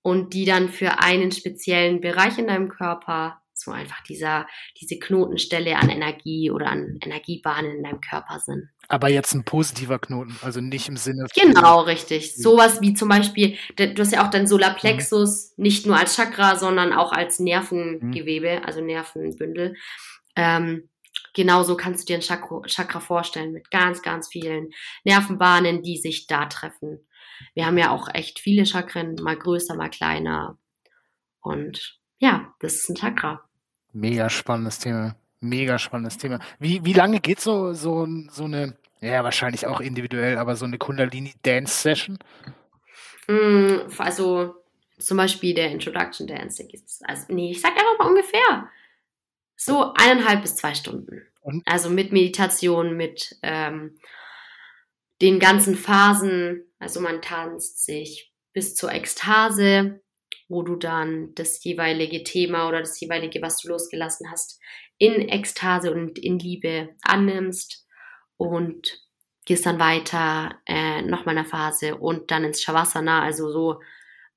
C: Und die dann für einen speziellen Bereich in deinem Körper, so einfach dieser, diese Knotenstelle an Energie oder an Energiebahnen in deinem Körper sind.
B: Aber jetzt ein positiver Knoten, also nicht im Sinne
C: von. Genau, richtig. Sowas wie zum Beispiel, du hast ja auch dein Solarplexus, mhm. nicht nur als Chakra, sondern auch als Nervengewebe, mhm. also Nervenbündel. Ähm, genauso kannst du dir ein Chakra, Chakra vorstellen mit ganz, ganz vielen Nervenbahnen, die sich da treffen. Wir haben ja auch echt viele Chakren, mal größer, mal kleiner. Und ja, das ist ein Chakra.
B: Mega spannendes Thema. Mega spannendes Thema. Wie, wie lange geht so, so, so eine, ja, wahrscheinlich auch individuell, aber so eine Kundalini-Dance-Session?
C: Mm, also zum Beispiel der Introduction Dance, also, nee, ich sag einfach mal ungefähr. So eineinhalb bis zwei Stunden. Und? Also mit Meditation, mit ähm, den ganzen Phasen. Also man tanzt sich bis zur Ekstase, wo du dann das jeweilige Thema oder das jeweilige, was du losgelassen hast, in Ekstase und in Liebe annimmst und gehst dann weiter, äh, nochmal eine Phase und dann ins Shavasana, also so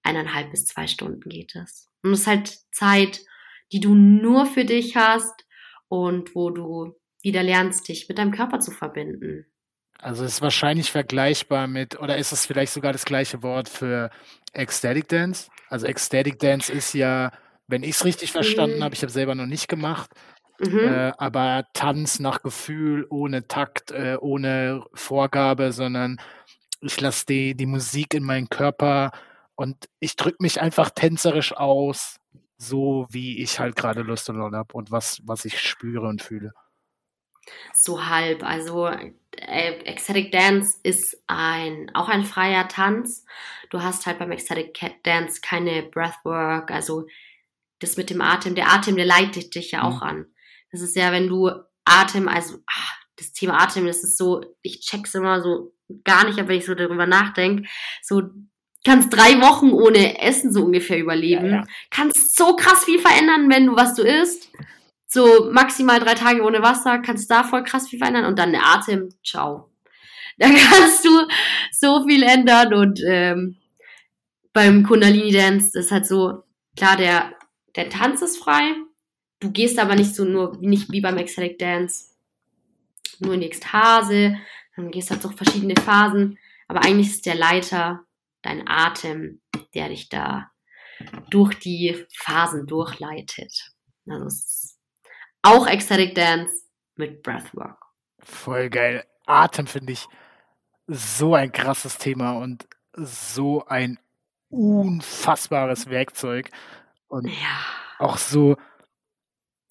C: eineinhalb bis zwei Stunden geht es. Und es ist halt Zeit, die du nur für dich hast und wo du wieder lernst, dich mit deinem Körper zu verbinden.
B: Also es ist wahrscheinlich vergleichbar mit, oder ist es vielleicht sogar das gleiche Wort für Ecstatic Dance? Also Ecstatic Dance ist ja, wenn ich es richtig verstanden mhm. habe, ich habe selber noch nicht gemacht, mhm. äh, aber Tanz nach Gefühl, ohne Takt, äh, ohne Vorgabe, sondern ich lasse die, die Musik in meinen Körper und ich drücke mich einfach tänzerisch aus so, wie ich halt gerade Lust und Laune habe und was, was ich spüre und fühle.
C: So halb. Also äh, Ecstatic Dance ist ein auch ein freier Tanz. Du hast halt beim Ecstatic Dance keine Breathwork, also das mit dem Atem. Der Atem, der leitet dich ja auch mhm. an. Das ist ja, wenn du Atem, also ach, das Thema Atem, das ist so, ich check's immer so gar nicht, aber wenn ich so darüber nachdenke, so kannst drei Wochen ohne Essen so ungefähr überleben. Ja, ja. Kannst so krass viel verändern, wenn du was du isst. So maximal drei Tage ohne Wasser, kannst da voll krass viel verändern und dann der Atem, ciao. Da kannst du so viel ändern und ähm, beim Kundalini Dance ist halt so, klar, der der Tanz ist frei. Du gehst aber nicht so nur, nicht wie beim Ecstatic Dance, nur in die Ekstase. Dann gehst du halt durch verschiedene Phasen. Aber eigentlich ist der Leiter dein Atem, der dich da durch die Phasen durchleitet. Also es ist auch Ecstatic Dance mit Breathwork.
B: Voll geil. Atem finde ich so ein krasses Thema und so ein unfassbares Werkzeug. Und
C: Ja.
B: auch so.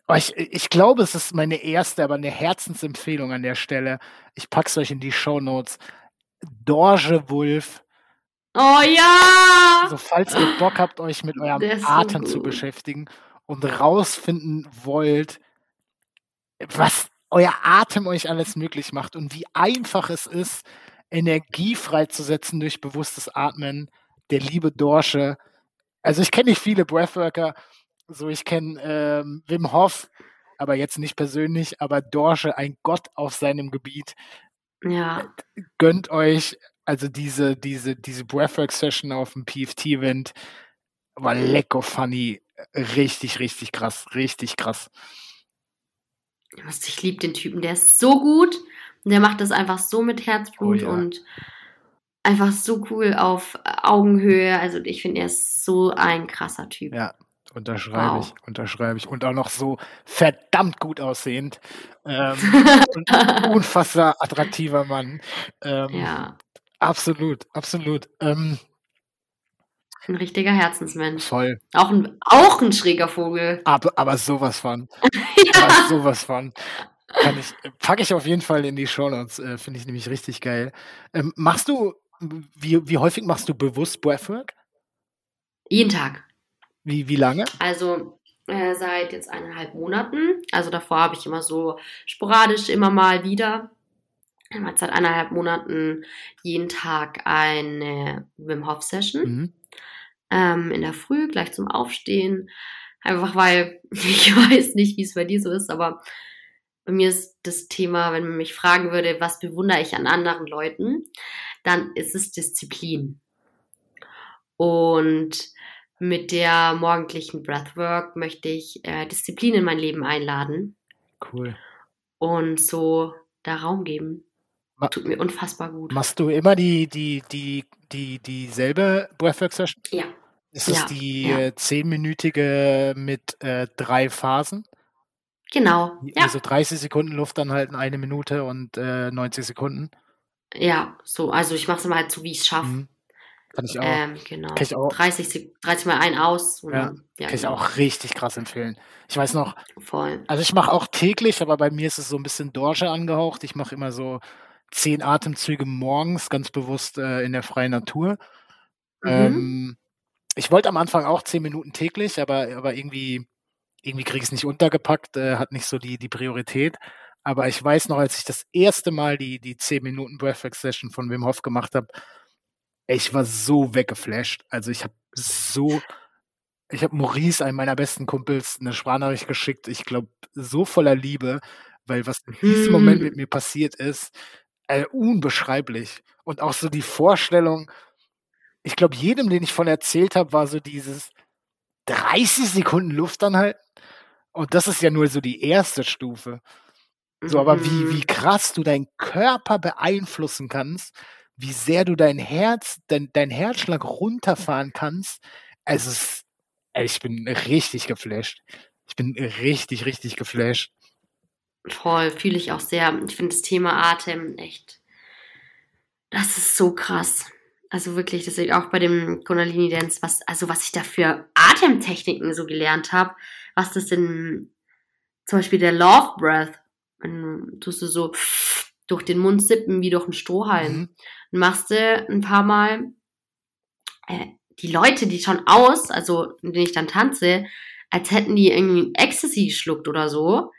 B: Oh, ich, ich glaube, es ist meine erste, aber eine Herzensempfehlung an der Stelle. Ich pack's euch in die Show Notes. Dorje Wulf.
C: Oh ja!
B: Also, falls ihr Bock habt, euch mit eurem
C: ist so
B: Atem zu beschäftigen und rausfinden wollt, was euer Atem euch alles möglich macht und wie einfach es ist, Energie freizusetzen durch bewusstes Atmen. Der liebe Dorsche. Also ich kenne nicht viele Breathworker, so ich kenne ähm, Wim Hof, aber jetzt nicht persönlich, aber Dorsche, ein Gott auf seinem Gebiet.
C: Ja.
B: Gönnt euch also diese, diese, diese Breathwork-Session auf dem PFT-Event war lecko funny. Richtig, richtig krass. Richtig krass.
C: Ich liebe den Typen, der ist so gut. Und der macht das einfach so mit Herzblut
B: Oh ja.
C: und einfach so cool auf Augenhöhe. Also ich finde, er ist so ein krasser Typ.
B: Ja, unterschreibe
C: Wow.
B: ich, unterschreibe ich. Und auch noch so verdammt gut aussehend. Ähm, und unfassbar attraktiver Mann. Ähm,
C: ja,
B: Absolut, absolut. Ähm,
C: ein richtiger Herzensmensch.
B: voll.
C: Auch ein, auch ein schräger Vogel.
B: Aber, aber sowas von.
C: ja.
B: Aber sowas von. Kann ich, packe ich auf jeden Fall in die Shownotes. Äh, Finde ich nämlich richtig geil. Ähm, machst du, wie, wie häufig machst du bewusst Breathwork?
C: Jeden Tag.
B: Wie, wie lange?
C: Also äh, seit jetzt eineinhalb Monaten. Also davor habe ich immer so sporadisch immer mal wieder. Ich habe seit eineinhalb Monaten jeden Tag eine Wim Hof Session.
B: Mhm.
C: ähm, in der Früh, gleich zum Aufstehen. Einfach weil ich weiß nicht, wie es bei dir so ist, aber bei mir ist das Thema, wenn man mich fragen würde, was bewundere ich an anderen Leuten, dann ist es Disziplin. Und mit der morgendlichen Breathwork möchte ich äh, Disziplin in mein Leben einladen
B: Cool.
C: und so da Raum geben. Tut mir unfassbar gut.
B: Machst du immer die, die, die, die, dieselbe Breathwork-Session?
C: Ja,
B: Ist es
C: Ja,
B: die
C: ja.
B: äh, zehnminütige mit äh, drei Phasen?
C: genau. Ja,
B: Also 30 Sekunden Luft anhalten, eine Minute und äh, 90 Sekunden.
C: ja, so. Also ich mache es immer halt so, wie ich es schaffe.
B: Mhm. Kann ich auch,
C: Ähm, genau.
B: kann ich auch,
C: 30, Sek- 30 mal ein aus.
B: Ja,
C: dann, ja,
B: kann ich
C: genau.
B: auch richtig krass empfehlen. Ich weiß noch,
C: Voll.
B: also ich mache auch täglich, aber bei mir ist es so ein bisschen Dorje angehaucht. Ich mache immer so zehn Atemzüge morgens, ganz bewusst äh, in der freien Natur.
C: Mhm.
B: Ähm, ich wollte am Anfang auch zehn Minuten täglich, aber, aber irgendwie, irgendwie kriege ich es nicht untergepackt, äh, hat nicht so die, die Priorität. Aber ich weiß noch, als ich das erste Mal die, die 10 Minuten Breathwork Session von Wim Hof gemacht habe, ich war so weggeflasht. Also ich habe so, ich habe Maurice, einem meiner besten Kumpels, eine Sprachnachricht geschickt. Ich glaube, so voller Liebe, weil was in diesem Moment mit
C: Mhm.
B: mir passiert ist, äh, unbeschreiblich. Und auch so die Vorstellung, ich glaube, jedem, den ich von erzählt habe, war so dieses 30 Sekunden Luft anhalten. Und das ist ja nur so die erste Stufe. So, aber wie, wie
C: Mhm.
B: krass du deinen Körper beeinflussen kannst, wie sehr du dein Herz, dein, dein Herzschlag runterfahren kannst. Also, es ist, ey, ich bin richtig geflasht. Ich bin richtig, richtig geflasht.
C: Voll, fühle ich auch sehr. Ich finde das Thema Atem echt, das ist so krass. Also wirklich, deswegen auch bei dem Kundalini Dance, was, also was ich da für Atemtechniken so gelernt habe, was das in, zum Beispiel der Love Breath, wenn tust du so durch den Mund sippen wie durch einen Strohhalm.
B: Mhm.
C: Dann machst du ein paar Mal. Äh, die Leute, die schauen aus, also in denen ich dann tanze, als hätten die irgendwie Ecstasy geschluckt oder so.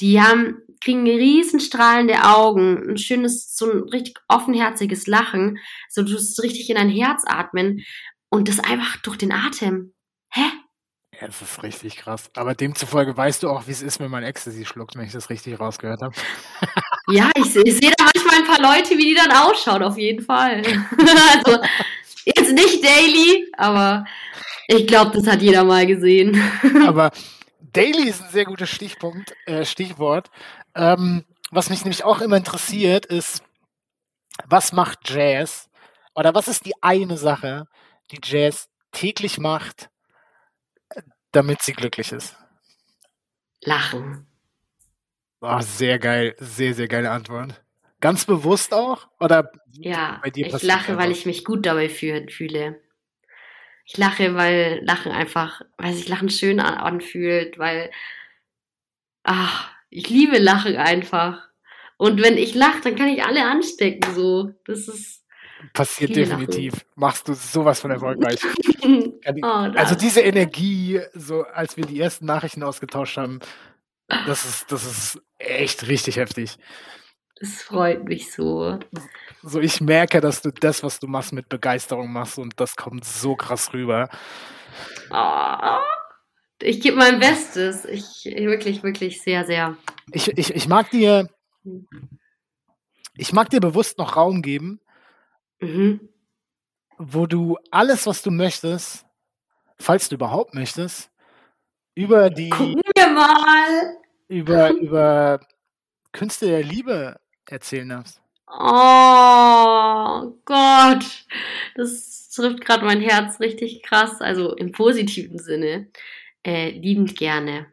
C: Die haben, kriegen riesen strahlende Augen, ein schönes, so ein richtig offenherziges Lachen. So, du tust richtig in dein Herz atmen und das einfach durch den Atem. Hä?
B: Ja, das ist richtig krass. Aber demzufolge weißt du auch, wie es ist, wenn man Ecstasy schluckt, wenn ich das richtig rausgehört habe.
C: Ja, ich, ich sehe da manchmal ein paar Leute, wie die dann ausschauen, auf jeden Fall. also, jetzt nicht daily, aber Ich glaube, das hat jeder mal gesehen.
B: Aber Daily ist ein sehr gutes Stichpunkt, äh, Stichwort. Ähm, was mich nämlich auch immer interessiert, ist, was macht Jazz? Oder was ist die eine Sache, die Jazz täglich macht, damit sie glücklich ist?
C: Lachen.
B: Oh, sehr geil, sehr, sehr geile Antwort. Ganz bewusst auch? Oder
C: ja, ich lache, weil ich mich gut dabei fühle. Ich lache, weil Lachen einfach, weil sich Lachen schön anfühlt, weil ach, ich liebe Lachen einfach. Und wenn ich lache, dann kann ich alle anstecken. So, das ist
B: passiert definitiv. Lachen. Machst du sowas von erfolgreich. oh, also diese Energie, so als wir die ersten Nachrichten ausgetauscht haben, das ist, das ist echt richtig heftig.
C: Es freut mich so.
B: So, ich merke, dass du das, was du machst, mit Begeisterung machst und das kommt so krass rüber.
C: Oh, ich gebe mein Bestes. Ich wirklich, wirklich sehr, sehr.
B: Ich, ich, ich mag dir, ich mag dir bewusst noch Raum geben, mhm. wo du alles, was du möchtest, falls du überhaupt möchtest, über die.
C: Gucken wir mal!
B: Über, über Künste der Liebe erzählen darfst.
C: Oh Gott, das trifft gerade mein Herz richtig krass, also im positiven Sinne. Äh, liebend gerne.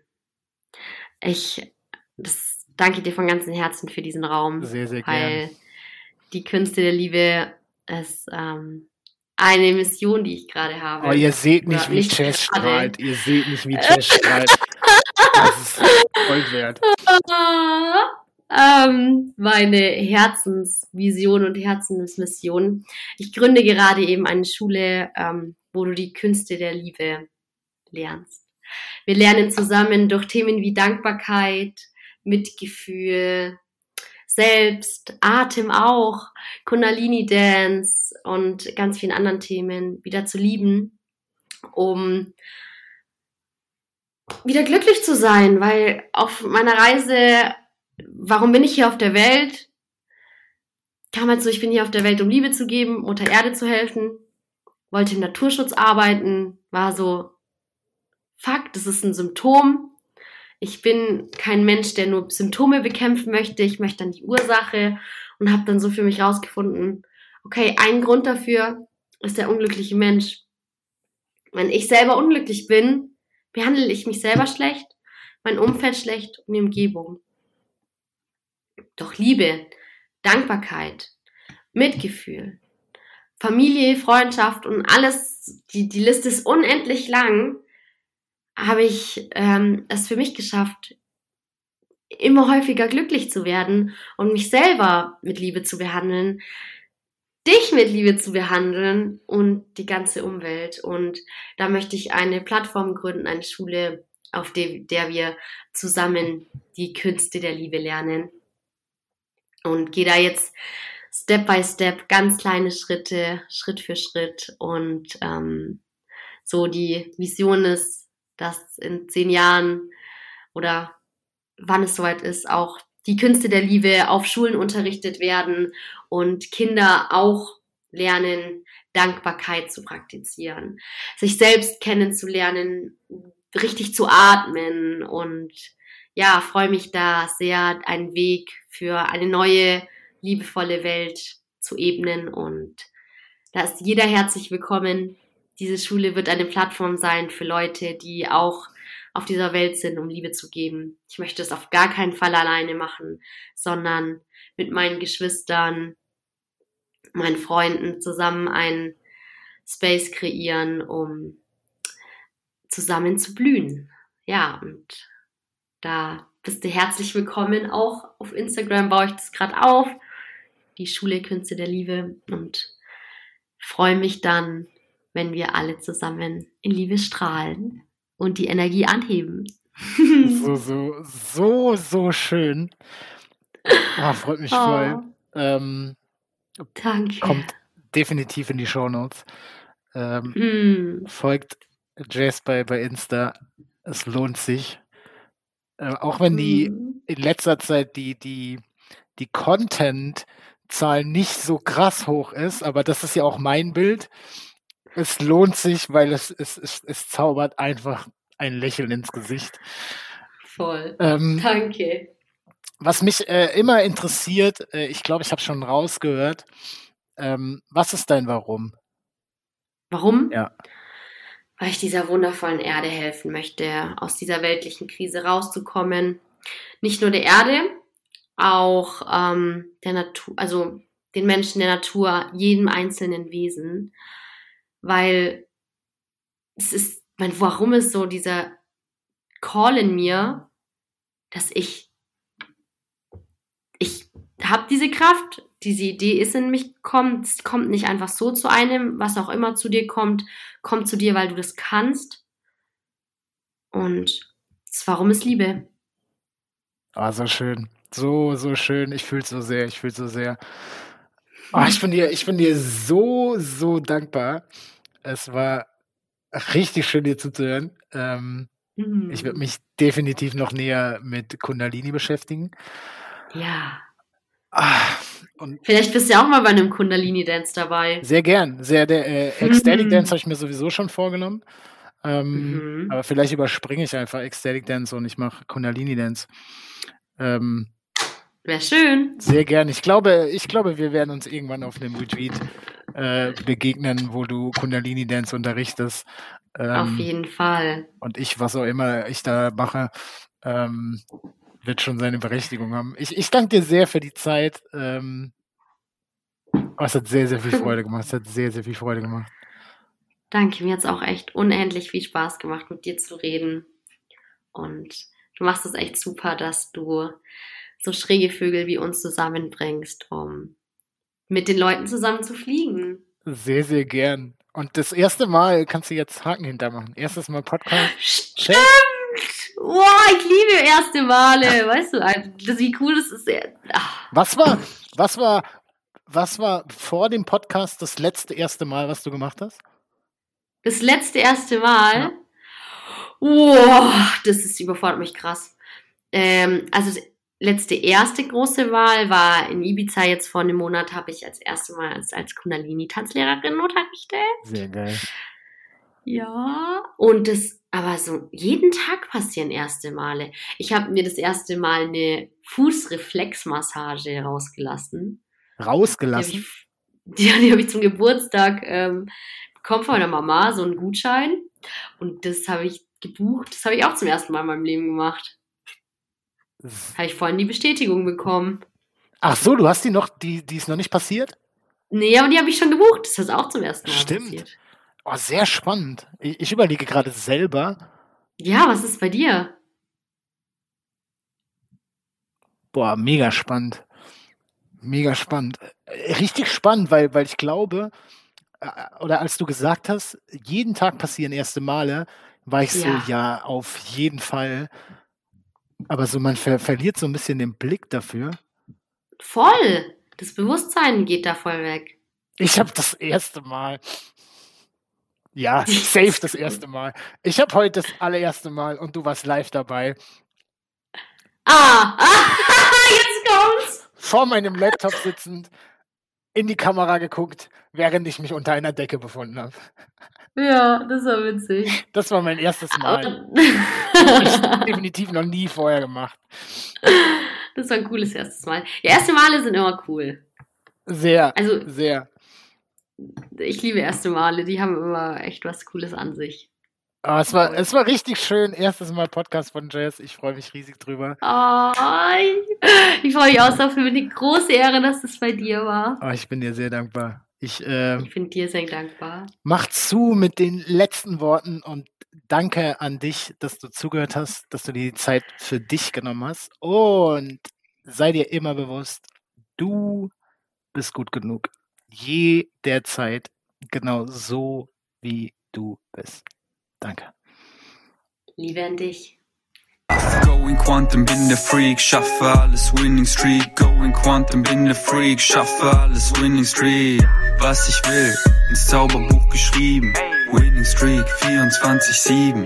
C: Ich das, danke dir von ganzem Herzen für diesen Raum.
B: Sehr, sehr
C: weil gern. die Künste der Liebe ist ähm, eine Mission, die ich gerade habe.
B: Oh, ihr seht nicht, wie Chess strahlt. Ihr seht nicht, wie Chess strahlt. Das ist voll wert.
C: ähm, meine Herzensvision und Herzensmission. Ich gründe gerade eben eine Schule, ähm, wo du die Künste der Liebe lernst. Wir lernen zusammen durch Themen wie Dankbarkeit, Mitgefühl, Selbst, Atem auch, Kundalini Dance und ganz vielen anderen Themen wieder zu lieben, um wieder glücklich zu sein, weil auf meiner Reise warum bin ich hier auf der Welt? Kam halt so, ich bin hier auf der Welt, um Liebe zu geben, Mutter Erde zu helfen, wollte im Naturschutz arbeiten, war so, fuck, das ist ein Symptom. Ich bin kein Mensch, der nur Symptome bekämpfen möchte. Ich möchte dann die Ursache und habe dann so für mich rausgefunden, okay, ein Grund dafür ist der unglückliche Mensch. Wenn ich selber unglücklich bin, behandle ich mich selber schlecht, mein Umfeld schlecht und die Umgebung. Doch Liebe, Dankbarkeit, Mitgefühl, Familie, Freundschaft und alles, die, die Liste ist unendlich lang, habe ich ähm, es für mich geschafft, immer häufiger glücklich zu werden und mich selber mit Liebe zu behandeln, dich mit Liebe zu behandeln und die ganze Umwelt. Und da möchte ich eine Plattform gründen, eine Schule, auf der, der wir zusammen die Künste der Liebe lernen und gehe da jetzt Step by Step, ganz kleine Schritte, Schritt für Schritt. Und ähm, so die Vision ist, dass in zehn Jahren oder wann es soweit ist, auch die Künste der Liebe auf Schulen unterrichtet werden und Kinder auch lernen, Dankbarkeit zu praktizieren, sich selbst kennenzulernen, richtig zu atmen und ja, freue mich da sehr, einen Weg für eine neue, liebevolle Welt zu ebnen und da ist jeder herzlich willkommen. Diese Schule wird eine Plattform sein für Leute, die auch auf dieser Welt sind, um Liebe zu geben. Ich möchte es auf gar keinen Fall alleine machen, sondern mit meinen Geschwistern, meinen Freunden zusammen einen Space kreieren, um zusammen zu blühen. Ja, und da bist du herzlich willkommen. Auch auf Instagram baue ich das gerade auf. Die Schule Künste der Liebe und freue mich dann, wenn wir alle zusammen in Liebe strahlen und die Energie anheben.
B: so, so, so, so schön. Oh, freut mich oh. voll. Ähm,
C: Danke.
B: Kommt definitiv in die Show Notes. Ähm, mm. Folgt Jess bei, bei Insta. Es lohnt sich. Äh, auch wenn die mhm. in letzter Zeit die, die, die Content-Zahl nicht so krass hoch ist, aber das ist ja auch mein Bild. Es lohnt sich, weil es, es, es, es zaubert einfach ein Lächeln ins Gesicht.
C: Voll.
B: Ähm,
C: Danke.
B: was mich äh, immer interessiert, äh, ich glaube, ich habe schon rausgehört, ähm, was ist dein Warum?
C: Warum?
B: Ja.
C: Weil ich dieser wundervollen Erde helfen möchte, aus dieser weltlichen Krise rauszukommen. Nicht nur der Erde, auch ähm, der Natur, also den Menschen, der Natur, jedem einzelnen Wesen. Weil es ist, mein Warum ist so dieser Call in mir, dass ich, ich habe diese Kraft, diese Idee ist in mich es kommt nicht einfach so zu einem, was auch immer zu dir kommt, kommt zu dir, weil du das kannst. Und das Warum ist Liebe.
B: Ah, so schön. So, so schön. Ich fühle so sehr, ich fühle so sehr. Ah, ich bin dir, ich bin dir so, so dankbar. Es war richtig schön, dir zuzuhören. Ähm,
C: Mhm.
B: ich werde mich definitiv noch näher mit Kundalini beschäftigen.
C: Ja.
B: Ah, und
C: Vielleicht bist du ja auch mal bei einem Kundalini-Dance dabei.
B: sehr gern. Sehr, der äh, Ecstatic
C: Mhm.
B: Dance habe ich mir sowieso schon vorgenommen. Ähm,
C: Mhm.
B: Aber vielleicht überspringe ich einfach Ecstatic Dance und ich mache Kundalini Dance. Ähm,
C: Wäre schön.
B: Sehr gern. Ich glaube, ich glaube, wir werden uns irgendwann auf einem Retreat äh, begegnen, wo du Kundalini Dance unterrichtest.
C: Auf
B: Ähm,
C: jeden Fall.
B: und ich, was auch immer ich da mache, ähm, wird schon seine Berechtigung haben. Ich, ich danke dir sehr für die Zeit. Ähm, oh, es hat sehr, sehr viel Freude gemacht. Es hat sehr, sehr viel Freude gemacht.
C: Danke, mir hat es auch echt unendlich viel Spaß gemacht, mit dir zu reden. Und du machst es echt super, dass du so schräge Vögel wie uns zusammenbringst, um mit den Leuten zusammen zu fliegen.
B: Sehr, sehr gern. Und das erste Mal kannst du jetzt Haken hintermachen. Erstes Mal Podcast.
C: Stimmt! Wow, ich liebe erste Male. Weißt du, das, wie cool das ist. Ach,
B: Was war, was war, was war vor dem Podcast das letzte erste Mal, was du gemacht hast?
C: Das letzte erste Mal.
B: Ja.
C: Wow, das ist überfordert mich krass. Ähm, also das letzte erste große Wahl war in Ibiza jetzt vor einem Monat habe ich als erste Mal als, als Kundalini-Tanzlehrerin unterrichtet.
B: Sehr geil.
C: Ja. Und das, aber so jeden Tag passieren erste Male. Ich habe mir das erste Mal eine Fußreflexmassage rausgelassen. Die habe
B: Rausgelassen.
C: ich, habe ich zum Geburtstag ähm, bekommen von meiner Mama, so einen Gutschein. Und das habe ich gebucht. Das habe ich auch zum ersten Mal in meinem Leben gemacht. Habe ich vorhin die Bestätigung bekommen.
B: Ach so, du hast die noch, die, die ist noch nicht passiert?
C: Nee, aber die habe ich schon gebucht. Das ist auch zum ersten Mal
B: Stimmt.
C: passiert.
B: Oh, sehr spannend. Ich, ich überlege gerade selber.
C: Ja, was ist bei dir?
B: Boah, mega spannend. Mega spannend. Richtig spannend, weil, weil ich glaube, äh, oder als du gesagt hast, jeden Tag passieren erste Male, war ich so,
C: Ja.
B: ja, auf jeden Fall. Aber so, man ver verliert so ein bisschen den Blick dafür.
C: Voll. Das Bewusstsein geht da voll weg.
B: Ich habe das erste Mal. Ja, safe das erste Mal. Ich habe heute das allererste Mal und du warst live dabei.
C: Ah, jetzt kommt's.
B: Vor meinem Laptop sitzend, in die Kamera geguckt, während ich mich unter einer Decke befunden habe.
C: Ja, das war witzig.
B: Das war mein erstes Mal.
C: Aber-
B: Definitiv noch nie vorher gemacht.
C: das war ein cooles erstes Mal. Ja, erste Male sind immer cool.
B: Sehr,
C: Also,
B: sehr.
C: Ich liebe erste Male. Die haben immer echt was Cooles an sich.
B: Aber es war, es war richtig schön. Erstes Mal Podcast von Jazz. Ich freue mich riesig drüber.
C: Oh, ich, ich freue mich auch so für eine große Ehre, dass das bei dir war.
B: Aber ich bin dir sehr dankbar. Ich äh,
C: Ich bin dir sehr dankbar.
B: mach zu mit den letzten Worten und danke an dich, dass du zugehört hast, dass du dir die Zeit für dich genommen hast. Und sei dir immer bewusst, du bist gut genug. Jederzeit genau so, wie du bist. Danke.
C: Liebe an dich.
A: Going Quantum, bin der Freak, schaffe alles Winning Streak. Going Quantum, bin der Freak, schaffe alles Winning Streak. Was ich will, ins Zauberbuch geschrieben. Winning Streak 24-7.